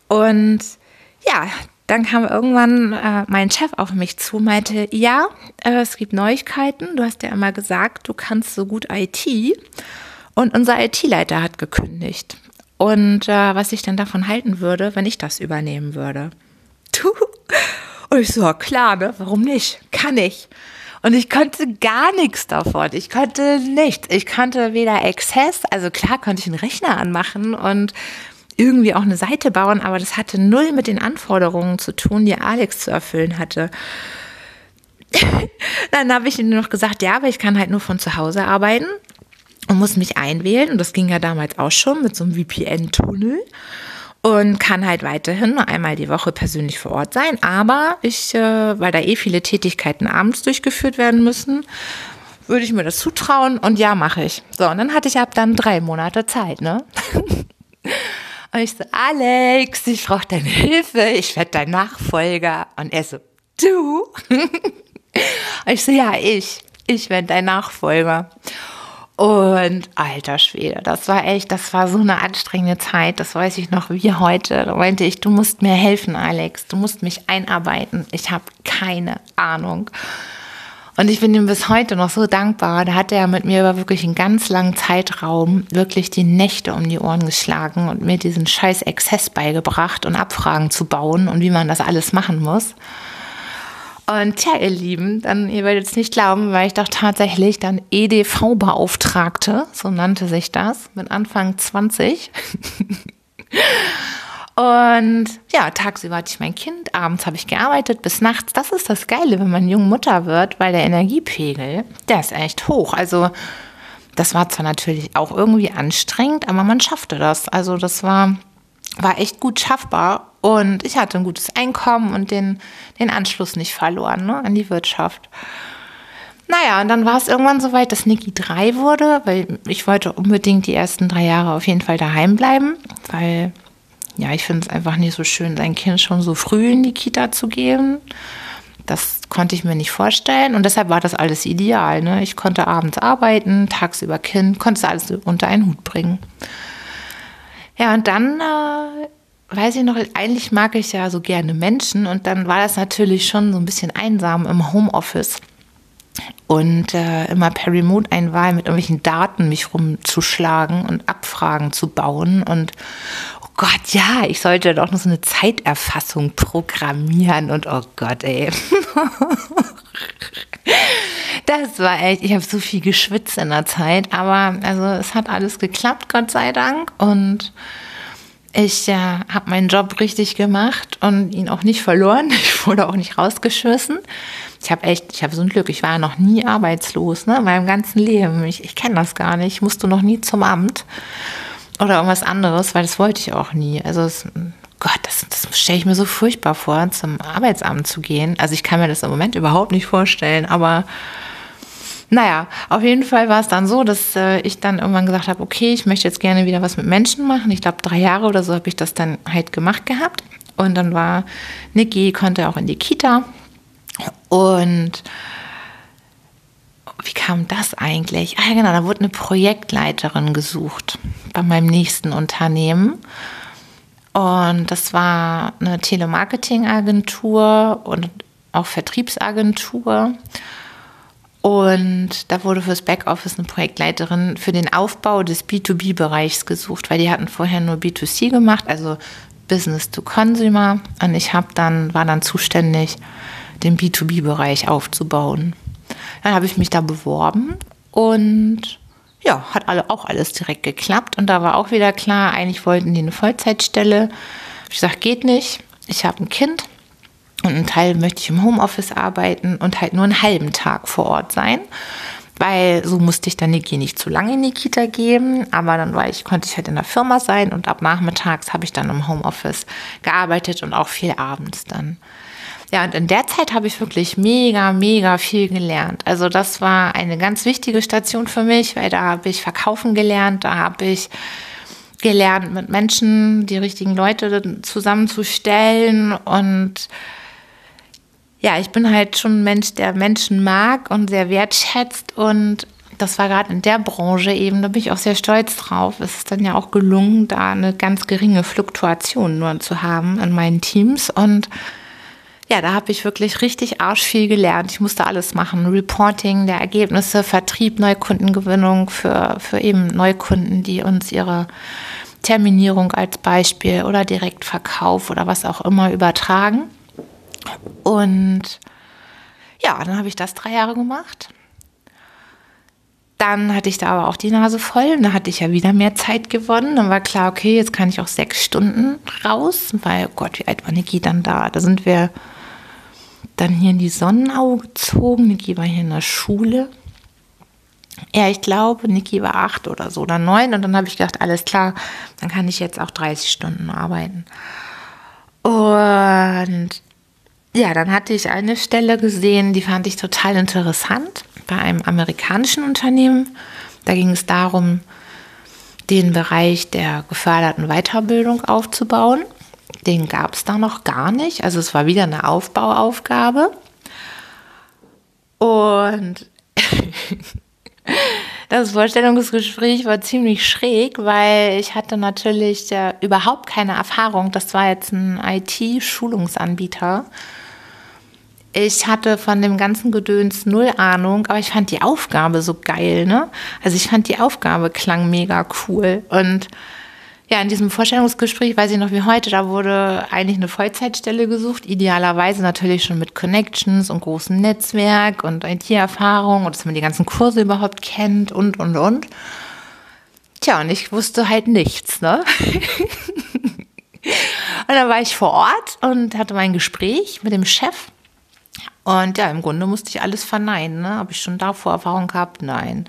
Und ja, dann kam irgendwann äh, mein Chef auf mich zu, meinte, ja, äh, es gibt Neuigkeiten. Du hast ja immer gesagt, du kannst so gut IT. Und unser IT-Leiter hat gekündigt. Und äh, was ich dann davon halten würde, wenn ich das übernehmen würde. Du. Und ich so, klar, ne? Warum nicht? Kann ich. Und ich konnte gar nichts davon. Ich konnte nichts. Ich konnte weder Access, also klar konnte ich einen Rechner anmachen und irgendwie auch eine Seite bauen, aber das hatte null mit den Anforderungen zu tun, die Alex zu erfüllen hatte. Dann habe ich ihm noch gesagt, ja, aber ich kann halt nur von zu Hause arbeiten und muss mich einwählen. Und das ging ja damals auch schon mit so einem VPN-Tunnel. Und kann halt weiterhin nur einmal die Woche persönlich vor Ort sein. Aber ich, äh, weil da eh viele Tätigkeiten abends durchgeführt werden müssen, würde ich mir das zutrauen. Und ja, mache ich. So, und dann hatte ich ab dann drei Monate Zeit, ne? und ich so, Alex, ich brauche deine Hilfe. Ich werde dein Nachfolger. Und er so, du? und ich so, ja, ich. Ich werde dein Nachfolger. Und alter Schwede, das war echt, das war so eine anstrengende Zeit, das weiß ich noch wie heute. Da meinte ich, du musst mir helfen, Alex, du musst mich einarbeiten. Ich habe keine Ahnung. Und ich bin ihm bis heute noch so dankbar. Da hat er mit mir über wirklich einen ganz langen Zeitraum wirklich die Nächte um die Ohren geschlagen und mir diesen scheiß Exzess beigebracht und Abfragen zu bauen und wie man das alles machen muss. Und tja, ihr Lieben, dann, ihr werdet es nicht glauben, weil ich doch tatsächlich dann EDV-Beauftragte, so nannte sich das, mit Anfang 20. Und ja, tagsüber hatte ich mein Kind, abends habe ich gearbeitet bis nachts. Das ist das Geile, wenn man jung Mutter wird, weil der Energiepegel, der ist echt hoch. Also das war zwar natürlich auch irgendwie anstrengend, aber man schaffte das. Also das war, war echt gut schaffbar. Und ich hatte ein gutes Einkommen und den, den Anschluss nicht verloren ne, an die Wirtschaft. Naja, und dann war es irgendwann so weit, dass Niki drei wurde, weil ich wollte unbedingt die ersten drei Jahre auf jeden Fall daheim bleiben, weil ja, ich finde es einfach nicht so schön, sein Kind schon so früh in die Kita zu geben. Das konnte ich mir nicht vorstellen und deshalb war das alles ideal. Ne? Ich konnte abends arbeiten, tagsüber Kind, konnte es alles unter einen Hut bringen. Ja, und dann äh, weiß ich noch, eigentlich mag ich ja so gerne Menschen und dann war das natürlich schon so ein bisschen einsam im Homeoffice und äh, immer per Remote Einwahl mit irgendwelchen Daten mich rumzuschlagen und Abfragen zu bauen und oh Gott, ja, ich sollte doch noch so eine Zeiterfassung programmieren und oh Gott, ey. Das war echt, ich habe so viel geschwitzt in der Zeit, aber also es hat alles geklappt, Gott sei Dank und ich äh, habe meinen Job richtig gemacht und ihn auch nicht verloren. Ich wurde auch nicht rausgeschmissen. Ich habe echt, ich habe so ein Glück. Ich war noch nie arbeitslos, ne, in meinem ganzen Leben. Ich, ich kenne das gar nicht. Ich musste noch nie zum Amt oder irgendwas anderes, weil das wollte ich auch nie. Also es, Gott, das, das stelle ich mir so furchtbar vor, zum Arbeitsamt zu gehen. Also ich kann mir das im Moment überhaupt nicht vorstellen, aber naja, auf jeden Fall war es dann so, dass äh, ich dann irgendwann gesagt habe, okay, ich möchte jetzt gerne wieder was mit Menschen machen. Ich glaube, drei Jahre oder so habe ich das dann halt gemacht gehabt. Und dann war Niki, konnte auch in die Kita. Und wie kam das eigentlich? Ah, genau, da wurde eine Projektleiterin gesucht bei meinem nächsten Unternehmen. Und das war eine Telemarketing-Agentur und auch Vertriebsagentur. Und da wurde fürs Backoffice eine Projektleiterin für den Aufbau des B2B-Bereichs gesucht, weil die hatten vorher nur B2C gemacht, also Business to Consumer. Und ich habe dann, war dann zuständig, den B2B-Bereich aufzubauen. Dann habe ich mich da beworben und ja, hat alle, auch alles direkt geklappt. Und da war auch wieder klar, eigentlich wollten die eine Vollzeitstelle. Ich gesagt, geht nicht. Ich habe ein Kind und einen Teil möchte ich im Homeoffice arbeiten und halt nur einen halben Tag vor Ort sein. Weil so musste ich dann Niki nicht zu lange in die Kita geben, aber dann war ich, konnte ich halt in der Firma sein und ab nachmittags habe ich dann im Homeoffice gearbeitet und auch viel abends dann. Ja, und in der Zeit habe ich wirklich mega, mega viel gelernt. Also das war eine ganz wichtige Station für mich, weil da habe ich verkaufen gelernt, da habe ich gelernt, mit Menschen die richtigen Leute zusammenzustellen und ja, ich bin halt schon ein Mensch, der Menschen mag und sehr wertschätzt und das war gerade in der Branche eben, da bin ich auch sehr stolz drauf. Es ist dann ja auch gelungen, da eine ganz geringe Fluktuation nur zu haben in meinen Teams und ja, da habe ich wirklich richtig arsch viel gelernt. Ich musste alles machen. Reporting der Ergebnisse, Vertrieb, Neukundengewinnung für, für eben Neukunden, die uns ihre Terminierung als Beispiel oder Direktverkauf oder was auch immer übertragen. Und ja, dann habe ich das drei Jahre gemacht. Dann hatte ich da aber auch die Nase voll. Da hatte ich ja wieder mehr Zeit gewonnen. Dann war klar, okay, jetzt kann ich auch sechs Stunden raus. Weil, oh Gott, wie alt war Niki dann da? Da sind wir dann hier in die Sonnenau gezogen. Niki war hier in der Schule. Ja, ich glaube, Niki war acht oder so oder neun. Und dann habe ich gedacht, alles klar, dann kann ich jetzt auch 30 Stunden arbeiten. Und ja, dann hatte ich eine Stelle gesehen, die fand ich total interessant bei einem amerikanischen Unternehmen. Da ging es darum, den Bereich der geförderten Weiterbildung aufzubauen. Den gab es da noch gar nicht. Also es war wieder eine Aufbauaufgabe. Und Das Vorstellungsgespräch war ziemlich schräg, weil ich hatte natürlich äh, überhaupt keine Erfahrung. Das war jetzt ein IT-Schulungsanbieter. Ich hatte von dem ganzen Gedöns null Ahnung, aber ich fand die Aufgabe so geil, ne? Also ich fand die Aufgabe klang mega cool und ja, in diesem Vorstellungsgespräch, weiß ich noch wie heute, da wurde eigentlich eine Vollzeitstelle gesucht, idealerweise natürlich schon mit Connections und großem Netzwerk und IT-Erfahrung und dass man die ganzen Kurse überhaupt kennt und, und, und. Tja, und ich wusste halt nichts, ne? und dann war ich vor Ort und hatte mein Gespräch mit dem Chef. Und ja, im Grunde musste ich alles verneinen, ne? Habe ich schon davor Erfahrung gehabt? Nein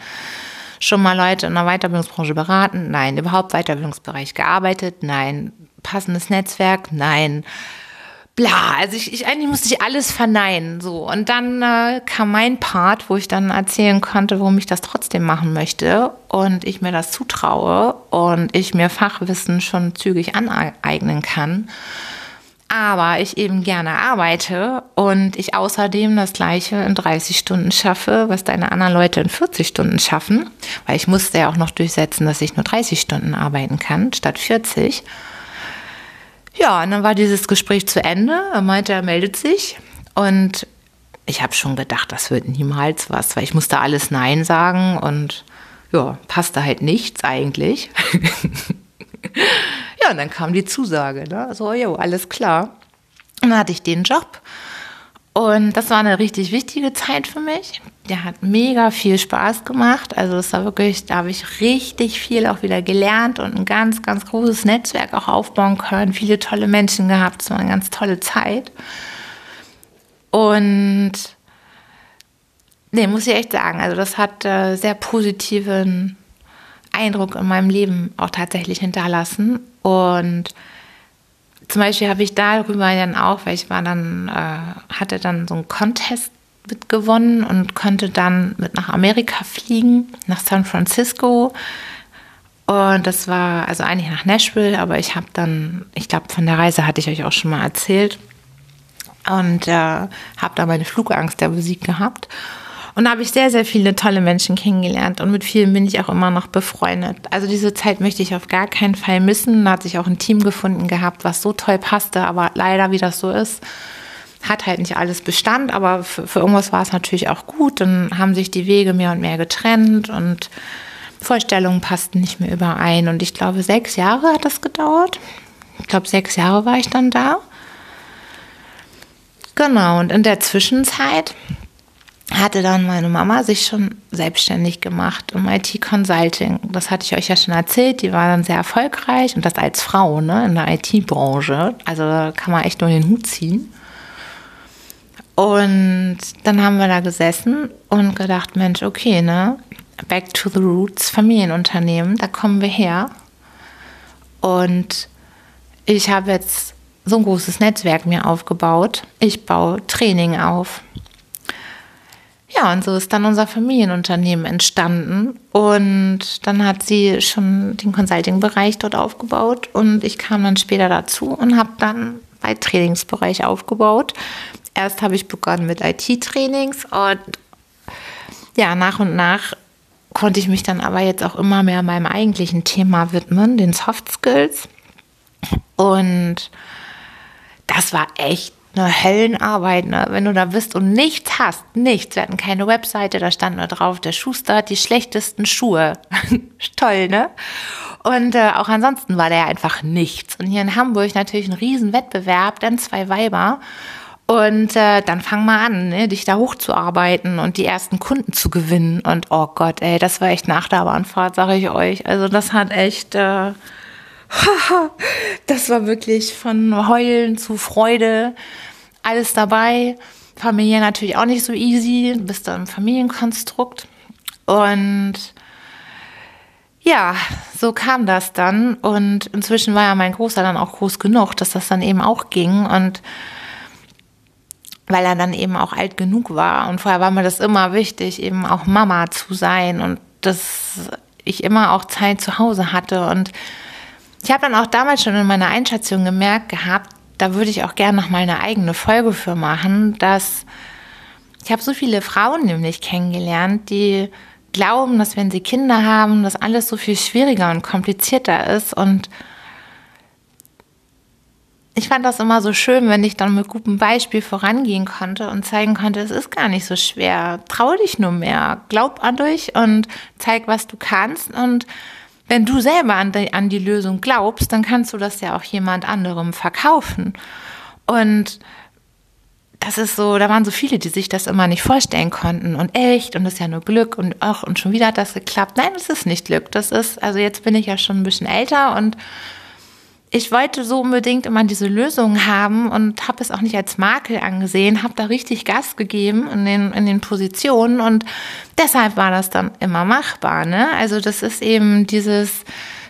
schon mal Leute in der Weiterbildungsbranche beraten? Nein. Überhaupt Weiterbildungsbereich gearbeitet? Nein. Passendes Netzwerk? Nein. Bla, also ich, ich eigentlich musste ich alles verneinen, so. Und dann äh, kam mein Part, wo ich dann erzählen konnte, warum ich das trotzdem machen möchte und ich mir das zutraue und ich mir Fachwissen schon zügig aneignen kann aber ich eben gerne arbeite und ich außerdem das gleiche in 30 Stunden schaffe, was deine anderen Leute in 40 Stunden schaffen, weil ich musste ja auch noch durchsetzen, dass ich nur 30 Stunden arbeiten kann statt 40. Ja, und dann war dieses Gespräch zu Ende. Er meinte, er meldet sich und ich habe schon gedacht, das wird niemals was, weil ich musste alles Nein sagen und ja, passte halt nichts eigentlich. Ja, und dann kam die Zusage. Ne? So, jo, alles klar. Und dann hatte ich den Job. Und das war eine richtig wichtige Zeit für mich. Der hat mega viel Spaß gemacht. Also es war wirklich, da habe ich richtig viel auch wieder gelernt und ein ganz, ganz großes Netzwerk auch aufbauen können. Viele tolle Menschen gehabt. Es war eine ganz tolle Zeit. Und nee, muss ich echt sagen, also das hat äh, sehr positiven Eindruck in meinem Leben auch tatsächlich hinterlassen. Und zum Beispiel habe ich darüber dann auch, weil ich war dann, äh, hatte dann so einen Contest mitgewonnen und konnte dann mit nach Amerika fliegen, nach San Francisco. Und das war also eigentlich nach Nashville, aber ich habe dann, ich glaube, von der Reise hatte ich euch auch schon mal erzählt und äh, habe da meine Flugangst der Musik gehabt. Und da habe ich sehr, sehr viele tolle Menschen kennengelernt und mit vielen bin ich auch immer noch befreundet. Also diese Zeit möchte ich auf gar keinen Fall missen. Da hat sich auch ein Team gefunden gehabt, was so toll passte, aber leider, wie das so ist, hat halt nicht alles Bestand, aber für, für irgendwas war es natürlich auch gut. Dann haben sich die Wege mehr und mehr getrennt und Vorstellungen passten nicht mehr überein. Und ich glaube, sechs Jahre hat das gedauert. Ich glaube, sechs Jahre war ich dann da. Genau, und in der Zwischenzeit hatte dann meine Mama sich schon selbstständig gemacht im IT-Consulting. Das hatte ich euch ja schon erzählt. Die war dann sehr erfolgreich und das als Frau ne, in der IT-Branche. Also kann man echt nur den Hut ziehen. Und dann haben wir da gesessen und gedacht, Mensch, okay, ne, back to the roots, Familienunternehmen, da kommen wir her. Und ich habe jetzt so ein großes Netzwerk mir aufgebaut. Ich baue Training auf. Ja, und so ist dann unser Familienunternehmen entstanden. Und dann hat sie schon den Consulting-Bereich dort aufgebaut und ich kam dann später dazu und habe dann bei Trainingsbereich aufgebaut. Erst habe ich begonnen mit IT-Trainings und ja, nach und nach konnte ich mich dann aber jetzt auch immer mehr meinem eigentlichen Thema widmen, den Soft Skills. Und das war echt eine Höllenarbeit, ne? wenn du da bist und nichts hast, nichts. Wir hatten keine Webseite, da stand nur drauf, der Schuster hat die schlechtesten Schuhe. Toll, ne? Und äh, auch ansonsten war der einfach nichts. Und hier in Hamburg natürlich ein Riesenwettbewerb, dann zwei Weiber. Und äh, dann fang mal an, ne, dich da hochzuarbeiten und die ersten Kunden zu gewinnen. Und oh Gott, ey, das war echt nach der Bahnfahrt, sage ich euch. Also das hat echt, äh, das war wirklich von Heulen zu Freude alles dabei. Familie natürlich auch nicht so easy, du bist da im Familienkonstrukt. Und ja, so kam das dann. Und inzwischen war ja mein Großer dann auch groß genug, dass das dann eben auch ging. Und weil er dann eben auch alt genug war. Und vorher war mir das immer wichtig, eben auch Mama zu sein und dass ich immer auch Zeit zu Hause hatte. Und ich habe dann auch damals schon in meiner Einschätzung gemerkt gehabt, da würde ich auch gerne noch mal eine eigene Folge für machen, dass ich habe so viele Frauen nämlich kennengelernt, die glauben, dass wenn sie Kinder haben, das alles so viel schwieriger und komplizierter ist. Und ich fand das immer so schön, wenn ich dann mit gutem Beispiel vorangehen konnte und zeigen konnte, es ist gar nicht so schwer. Trau dich nur mehr, glaub an dich und zeig, was du kannst. Und wenn du selber an die, an die Lösung glaubst, dann kannst du das ja auch jemand anderem verkaufen. Und das ist so, da waren so viele, die sich das immer nicht vorstellen konnten. Und echt, und das ist ja nur Glück und ach, und schon wieder hat das geklappt. Nein, es ist nicht Glück. Das ist, also jetzt bin ich ja schon ein bisschen älter und ich wollte so unbedingt immer diese Lösung haben und habe es auch nicht als Makel angesehen, habe da richtig Gas gegeben in den, in den Positionen und deshalb war das dann immer machbar. Ne? Also das ist eben dieses,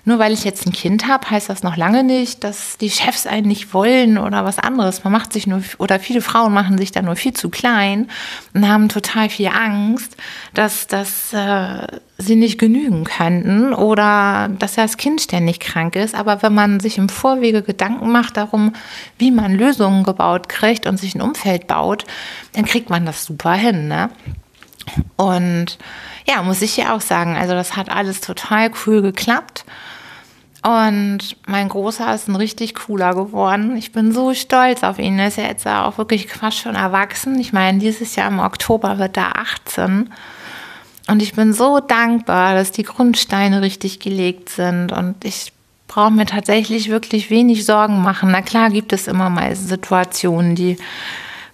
nur weil ich jetzt ein Kind habe, heißt das noch lange nicht, dass die Chefs einen nicht wollen oder was anderes. Man macht sich nur, oder viele Frauen machen sich da nur viel zu klein und haben total viel Angst, dass, dass äh, sie nicht genügen könnten oder dass das Kind ständig krank ist. Aber wenn man sich im Vorwege Gedanken macht darum, wie man Lösungen gebaut kriegt und sich ein Umfeld baut, dann kriegt man das super hin. Ne? Und ja, muss ich ja auch sagen, also das hat alles total cool geklappt. Und mein Großer ist ein richtig cooler geworden. Ich bin so stolz auf ihn. Er ist ja jetzt auch wirklich fast schon erwachsen. Ich meine, dieses Jahr im Oktober wird er 18. Und ich bin so dankbar, dass die Grundsteine richtig gelegt sind. Und ich brauche mir tatsächlich wirklich wenig Sorgen machen. Na klar gibt es immer mal Situationen, die,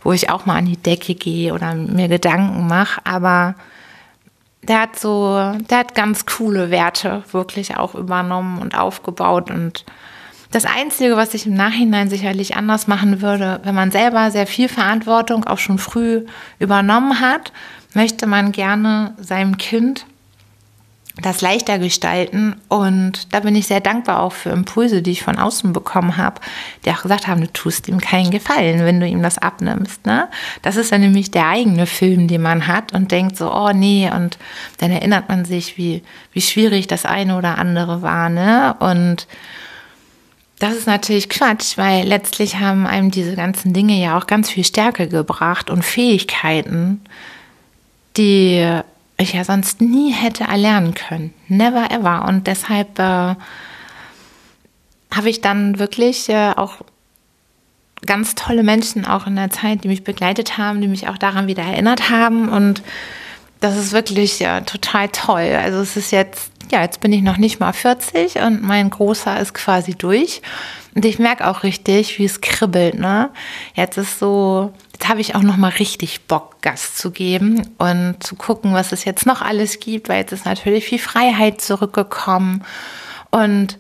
wo ich auch mal an die Decke gehe oder mir Gedanken mache. Aber der hat so, der hat ganz coole Werte wirklich auch übernommen und aufgebaut. Und das Einzige, was ich im Nachhinein sicherlich anders machen würde, wenn man selber sehr viel Verantwortung auch schon früh übernommen hat, möchte man gerne seinem Kind das leichter gestalten. Und da bin ich sehr dankbar auch für Impulse, die ich von außen bekommen habe, die auch gesagt haben, du tust ihm keinen Gefallen, wenn du ihm das abnimmst. Ne? Das ist dann nämlich der eigene Film, den man hat und denkt so, oh nee, und dann erinnert man sich, wie, wie schwierig das eine oder andere war. Ne? Und das ist natürlich Quatsch, weil letztlich haben einem diese ganzen Dinge ja auch ganz viel Stärke gebracht und Fähigkeiten, die ich ja sonst nie hätte erlernen können. Never ever. Und deshalb äh, habe ich dann wirklich äh, auch ganz tolle Menschen auch in der Zeit, die mich begleitet haben, die mich auch daran wieder erinnert haben. Und das ist wirklich ja, total toll. Also es ist jetzt, ja, jetzt bin ich noch nicht mal 40 und mein Großer ist quasi durch. Und ich merke auch richtig, wie es kribbelt. Ne? Jetzt ist so, jetzt habe ich auch noch mal richtig Bock, Gas zu geben und zu gucken, was es jetzt noch alles gibt, weil jetzt ist natürlich viel Freiheit zurückgekommen. Und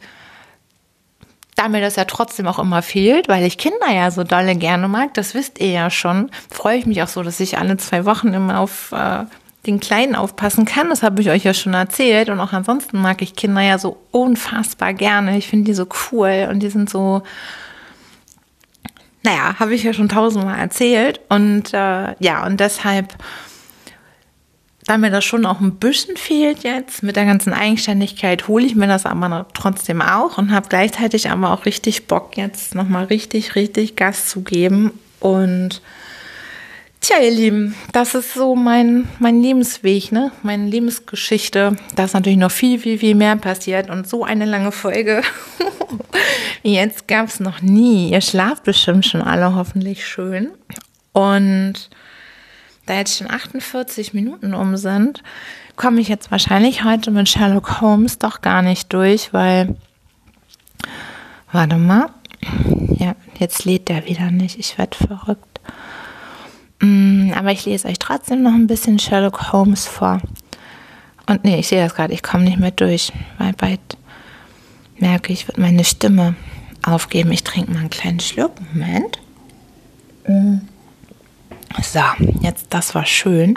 da mir das ja trotzdem auch immer fehlt, weil ich Kinder ja so dolle gerne mag, das wisst ihr ja schon, freue ich mich auch so, dass ich alle zwei Wochen immer auf äh, den Kleinen aufpassen kann. Das habe ich euch ja schon erzählt. Und auch ansonsten mag ich Kinder ja so unfassbar gerne. Ich finde die so cool und die sind so, naja, habe ich ja schon tausendmal erzählt. Und äh, ja, und deshalb, da mir das schon auch ein bisschen fehlt jetzt mit der ganzen Eigenständigkeit, hole ich mir das aber trotzdem auch und habe gleichzeitig aber auch richtig Bock, jetzt nochmal richtig, richtig Gas zu geben. Und Tja, ihr Lieben, das ist so mein, mein Lebensweg, ne? Meine Lebensgeschichte. Da ist natürlich noch viel, viel, viel mehr passiert und so eine lange Folge. Jetzt gab es noch nie. Ihr schlaft bestimmt schon alle hoffentlich schön. Und da jetzt schon 48 Minuten um sind, komme ich jetzt wahrscheinlich heute mit Sherlock Holmes doch gar nicht durch, weil. Warte mal. Ja, jetzt lädt der wieder nicht. Ich werde verrückt. Mm, aber ich lese euch trotzdem noch ein bisschen Sherlock Holmes vor. Und nee, ich sehe das gerade, ich komme nicht mehr durch, weil bald merke ich, wird meine Stimme aufgeben. Ich trinke mal einen kleinen Schluck. Moment. Mm. So, jetzt, das war schön.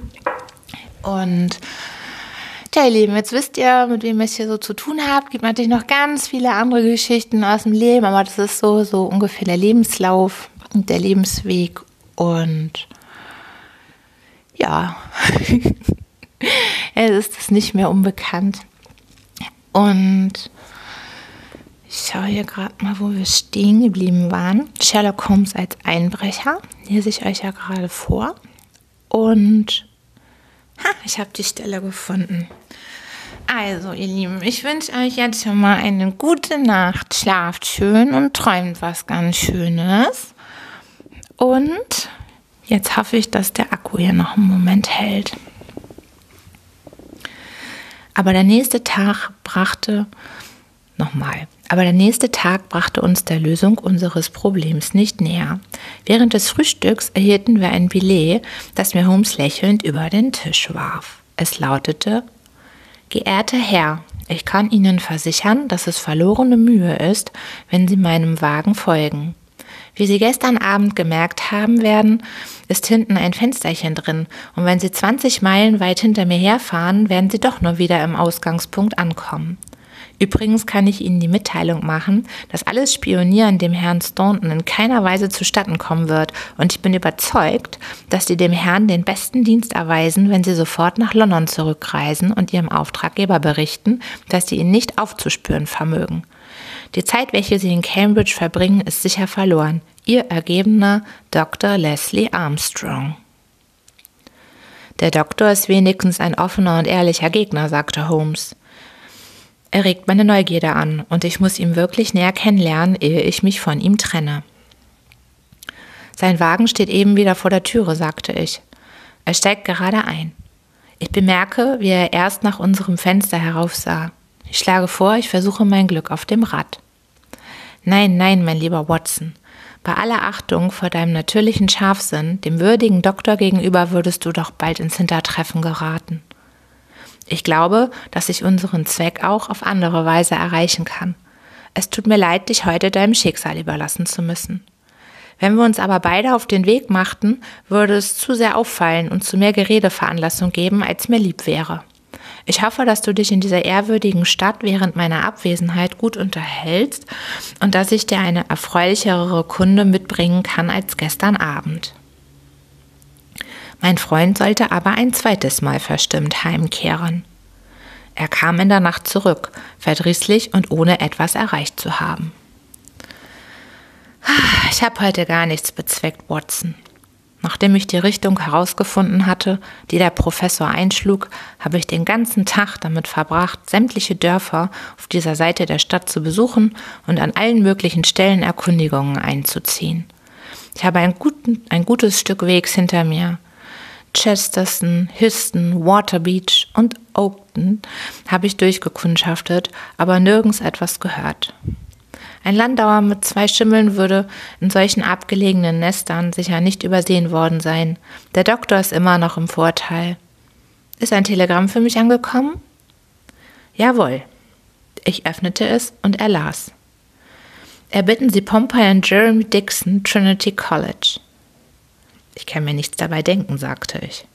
Und ja, ihr Lieben, jetzt wisst ihr, mit wem ihr es hier so zu tun habt. Gibt natürlich noch ganz viele andere Geschichten aus dem Leben, aber das ist so, so ungefähr der Lebenslauf und der Lebensweg. Und ja, es ist es nicht mehr unbekannt. Und ich schaue hier gerade mal, wo wir stehen geblieben waren. Sherlock Holmes als Einbrecher, lese ich euch ja gerade vor. Und Ha, ich habe die Stelle gefunden. Also, ihr Lieben, ich wünsche euch jetzt schon mal eine gute Nacht. Schlaft schön und träumt was ganz Schönes. Und jetzt hoffe ich, dass der Akku hier noch einen Moment hält. Aber der nächste Tag brachte nochmal. Aber der nächste Tag brachte uns der Lösung unseres Problems nicht näher. Während des Frühstücks erhielten wir ein Billet, das mir Holmes lächelnd über den Tisch warf. Es lautete Geehrter Herr, ich kann Ihnen versichern, dass es verlorene Mühe ist, wenn Sie meinem Wagen folgen. Wie Sie gestern Abend gemerkt haben werden, ist hinten ein Fensterchen drin, und wenn Sie 20 Meilen weit hinter mir herfahren, werden Sie doch nur wieder im Ausgangspunkt ankommen. Übrigens kann ich Ihnen die Mitteilung machen, dass alles Spionieren dem Herrn Staunton in keiner Weise zustatten kommen wird, und ich bin überzeugt, dass Sie dem Herrn den besten Dienst erweisen, wenn Sie sofort nach London zurückreisen und Ihrem Auftraggeber berichten, dass Sie ihn nicht aufzuspüren vermögen. Die Zeit, welche Sie in Cambridge verbringen, ist sicher verloren. Ihr ergebener Dr. Leslie Armstrong. Der Doktor ist wenigstens ein offener und ehrlicher Gegner, sagte Holmes. Er regt meine Neugierde an und ich muss ihn wirklich näher kennenlernen, ehe ich mich von ihm trenne. Sein Wagen steht eben wieder vor der Türe, sagte ich. Er steigt gerade ein. Ich bemerke, wie er erst nach unserem Fenster heraufsah. Ich schlage vor, ich versuche mein Glück auf dem Rad. Nein, nein, mein lieber Watson. Bei aller Achtung vor deinem natürlichen Scharfsinn, dem würdigen Doktor gegenüber, würdest du doch bald ins Hintertreffen geraten. Ich glaube, dass ich unseren Zweck auch auf andere Weise erreichen kann. Es tut mir leid, dich heute deinem Schicksal überlassen zu müssen. Wenn wir uns aber beide auf den Weg machten, würde es zu sehr auffallen und zu mehr Geredeveranlassung geben, als mir lieb wäre. Ich hoffe, dass du dich in dieser ehrwürdigen Stadt während meiner Abwesenheit gut unterhältst und dass ich dir eine erfreulichere Kunde mitbringen kann als gestern Abend. Mein Freund sollte aber ein zweites Mal verstimmt heimkehren. Er kam in der Nacht zurück, verdrießlich und ohne etwas erreicht zu haben. Ich habe heute gar nichts bezweckt, Watson. Nachdem ich die Richtung herausgefunden hatte, die der Professor einschlug, habe ich den ganzen Tag damit verbracht, sämtliche Dörfer auf dieser Seite der Stadt zu besuchen und an allen möglichen Stellen Erkundigungen einzuziehen. Ich habe ein, guten, ein gutes Stück Wegs hinter mir. Chesterton, Histon, Waterbeach und Oakton habe ich durchgekundschaftet, aber nirgends etwas gehört. Ein Landauer mit zwei Schimmeln würde in solchen abgelegenen Nestern sicher nicht übersehen worden sein. Der Doktor ist immer noch im Vorteil. Ist ein Telegramm für mich angekommen? Jawohl. Ich öffnete es und er las. Erbitten Sie Pompey und Jeremy Dixon, Trinity College. Ich kann mir nichts dabei denken, sagte ich.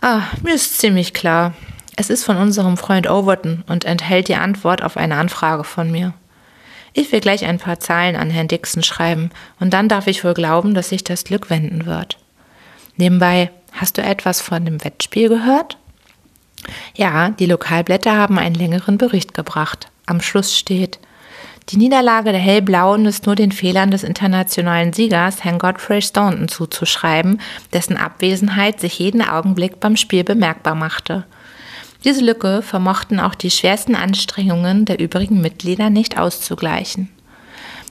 Ah, mir ist ziemlich klar. Es ist von unserem Freund Overton und enthält die Antwort auf eine Anfrage von mir. Ich will gleich ein paar Zahlen an Herrn Dixon schreiben, und dann darf ich wohl glauben, dass sich das Glück wenden wird. Nebenbei, hast du etwas von dem Wettspiel gehört? Ja, die Lokalblätter haben einen längeren Bericht gebracht. Am Schluss steht, die Niederlage der Hellblauen ist nur den Fehlern des internationalen Siegers, Herrn Godfrey Staunton, zuzuschreiben, dessen Abwesenheit sich jeden Augenblick beim Spiel bemerkbar machte. Diese Lücke vermochten auch die schwersten Anstrengungen der übrigen Mitglieder nicht auszugleichen.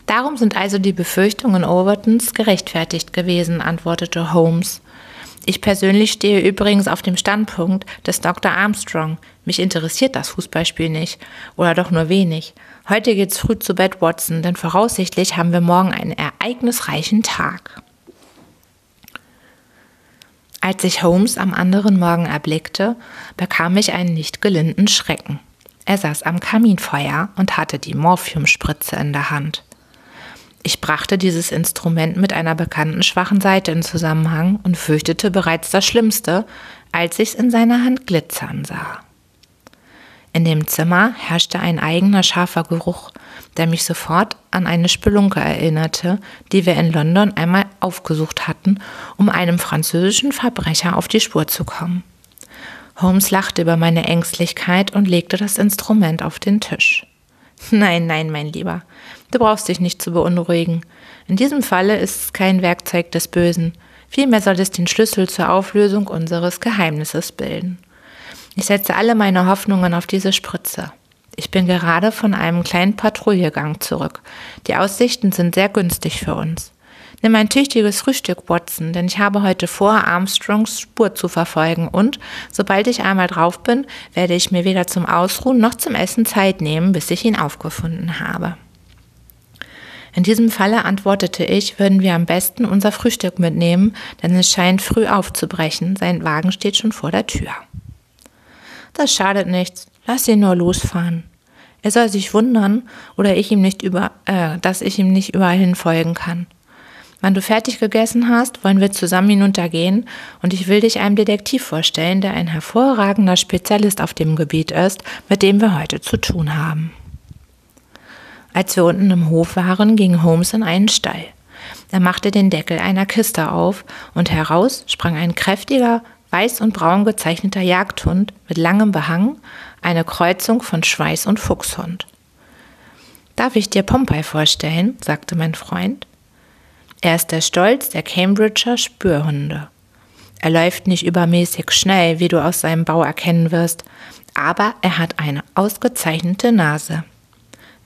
Darum sind also die Befürchtungen Overtons gerechtfertigt gewesen, antwortete Holmes. Ich persönlich stehe übrigens auf dem Standpunkt des Dr. Armstrong. Mich interessiert das Fußballspiel nicht. Oder doch nur wenig. Heute geht's früh zu Bett, Watson, denn voraussichtlich haben wir morgen einen ereignisreichen Tag. Als ich Holmes am anderen Morgen erblickte, bekam ich einen nicht gelinden Schrecken. Er saß am Kaminfeuer und hatte die Morphiumspritze in der Hand. Ich brachte dieses Instrument mit einer bekannten schwachen Seite in Zusammenhang und fürchtete bereits das Schlimmste, als ich es in seiner Hand glitzern sah. In dem Zimmer herrschte ein eigener scharfer Geruch, der mich sofort an eine Spelunke erinnerte, die wir in London einmal aufgesucht hatten, um einem französischen Verbrecher auf die Spur zu kommen. Holmes lachte über meine Ängstlichkeit und legte das Instrument auf den Tisch. Nein, nein, mein Lieber, du brauchst dich nicht zu beunruhigen. In diesem Falle ist es kein Werkzeug des Bösen. Vielmehr soll es den Schlüssel zur Auflösung unseres Geheimnisses bilden. Ich setze alle meine Hoffnungen auf diese Spritze. Ich bin gerade von einem kleinen Patrouillegang zurück. Die Aussichten sind sehr günstig für uns. Nimm ein tüchtiges Frühstück, Watson, denn ich habe heute vor, Armstrongs Spur zu verfolgen und, sobald ich einmal drauf bin, werde ich mir weder zum Ausruhen noch zum Essen Zeit nehmen, bis ich ihn aufgefunden habe. In diesem Falle antwortete ich, würden wir am besten unser Frühstück mitnehmen, denn es scheint früh aufzubrechen, sein Wagen steht schon vor der Tür. Das schadet nichts, lass ihn nur losfahren. Er soll sich wundern, oder ich ihm nicht über, äh, dass ich ihm nicht überall hin folgen kann. Wenn du fertig gegessen hast, wollen wir zusammen hinuntergehen und ich will dich einem Detektiv vorstellen, der ein hervorragender Spezialist auf dem Gebiet ist, mit dem wir heute zu tun haben. Als wir unten im Hof waren, ging Holmes in einen Stall. Er machte den Deckel einer Kiste auf und heraus sprang ein kräftiger, weiß und braun gezeichneter Jagdhund mit langem Behang, eine Kreuzung von Schweiß und Fuchshund. Darf ich dir Pompey vorstellen? sagte mein Freund. Er ist der Stolz der Cambridger Spürhunde. Er läuft nicht übermäßig schnell, wie du aus seinem Bau erkennen wirst, aber er hat eine ausgezeichnete Nase.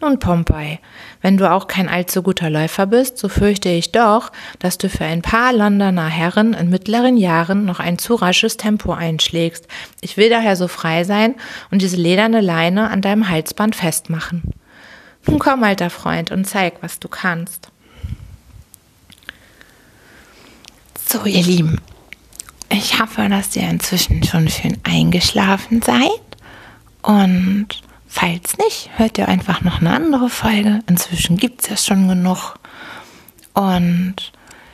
Nun, Pompey, wenn du auch kein allzu guter Läufer bist, so fürchte ich doch, dass du für ein paar Londoner Herren in mittleren Jahren noch ein zu rasches Tempo einschlägst. Ich will daher so frei sein und diese lederne Leine an deinem Halsband festmachen. Nun komm, alter Freund, und zeig, was du kannst. So, ihr Lieben, ich hoffe, dass ihr inzwischen schon schön eingeschlafen seid. Und falls nicht, hört ihr einfach noch eine andere Folge. Inzwischen gibt es ja schon genug. Und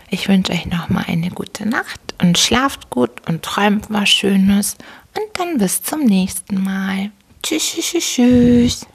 ich wünsche euch nochmal eine gute Nacht und schlaft gut und träumt was Schönes. Und dann bis zum nächsten Mal. Tschüss, tschüss, tschüss.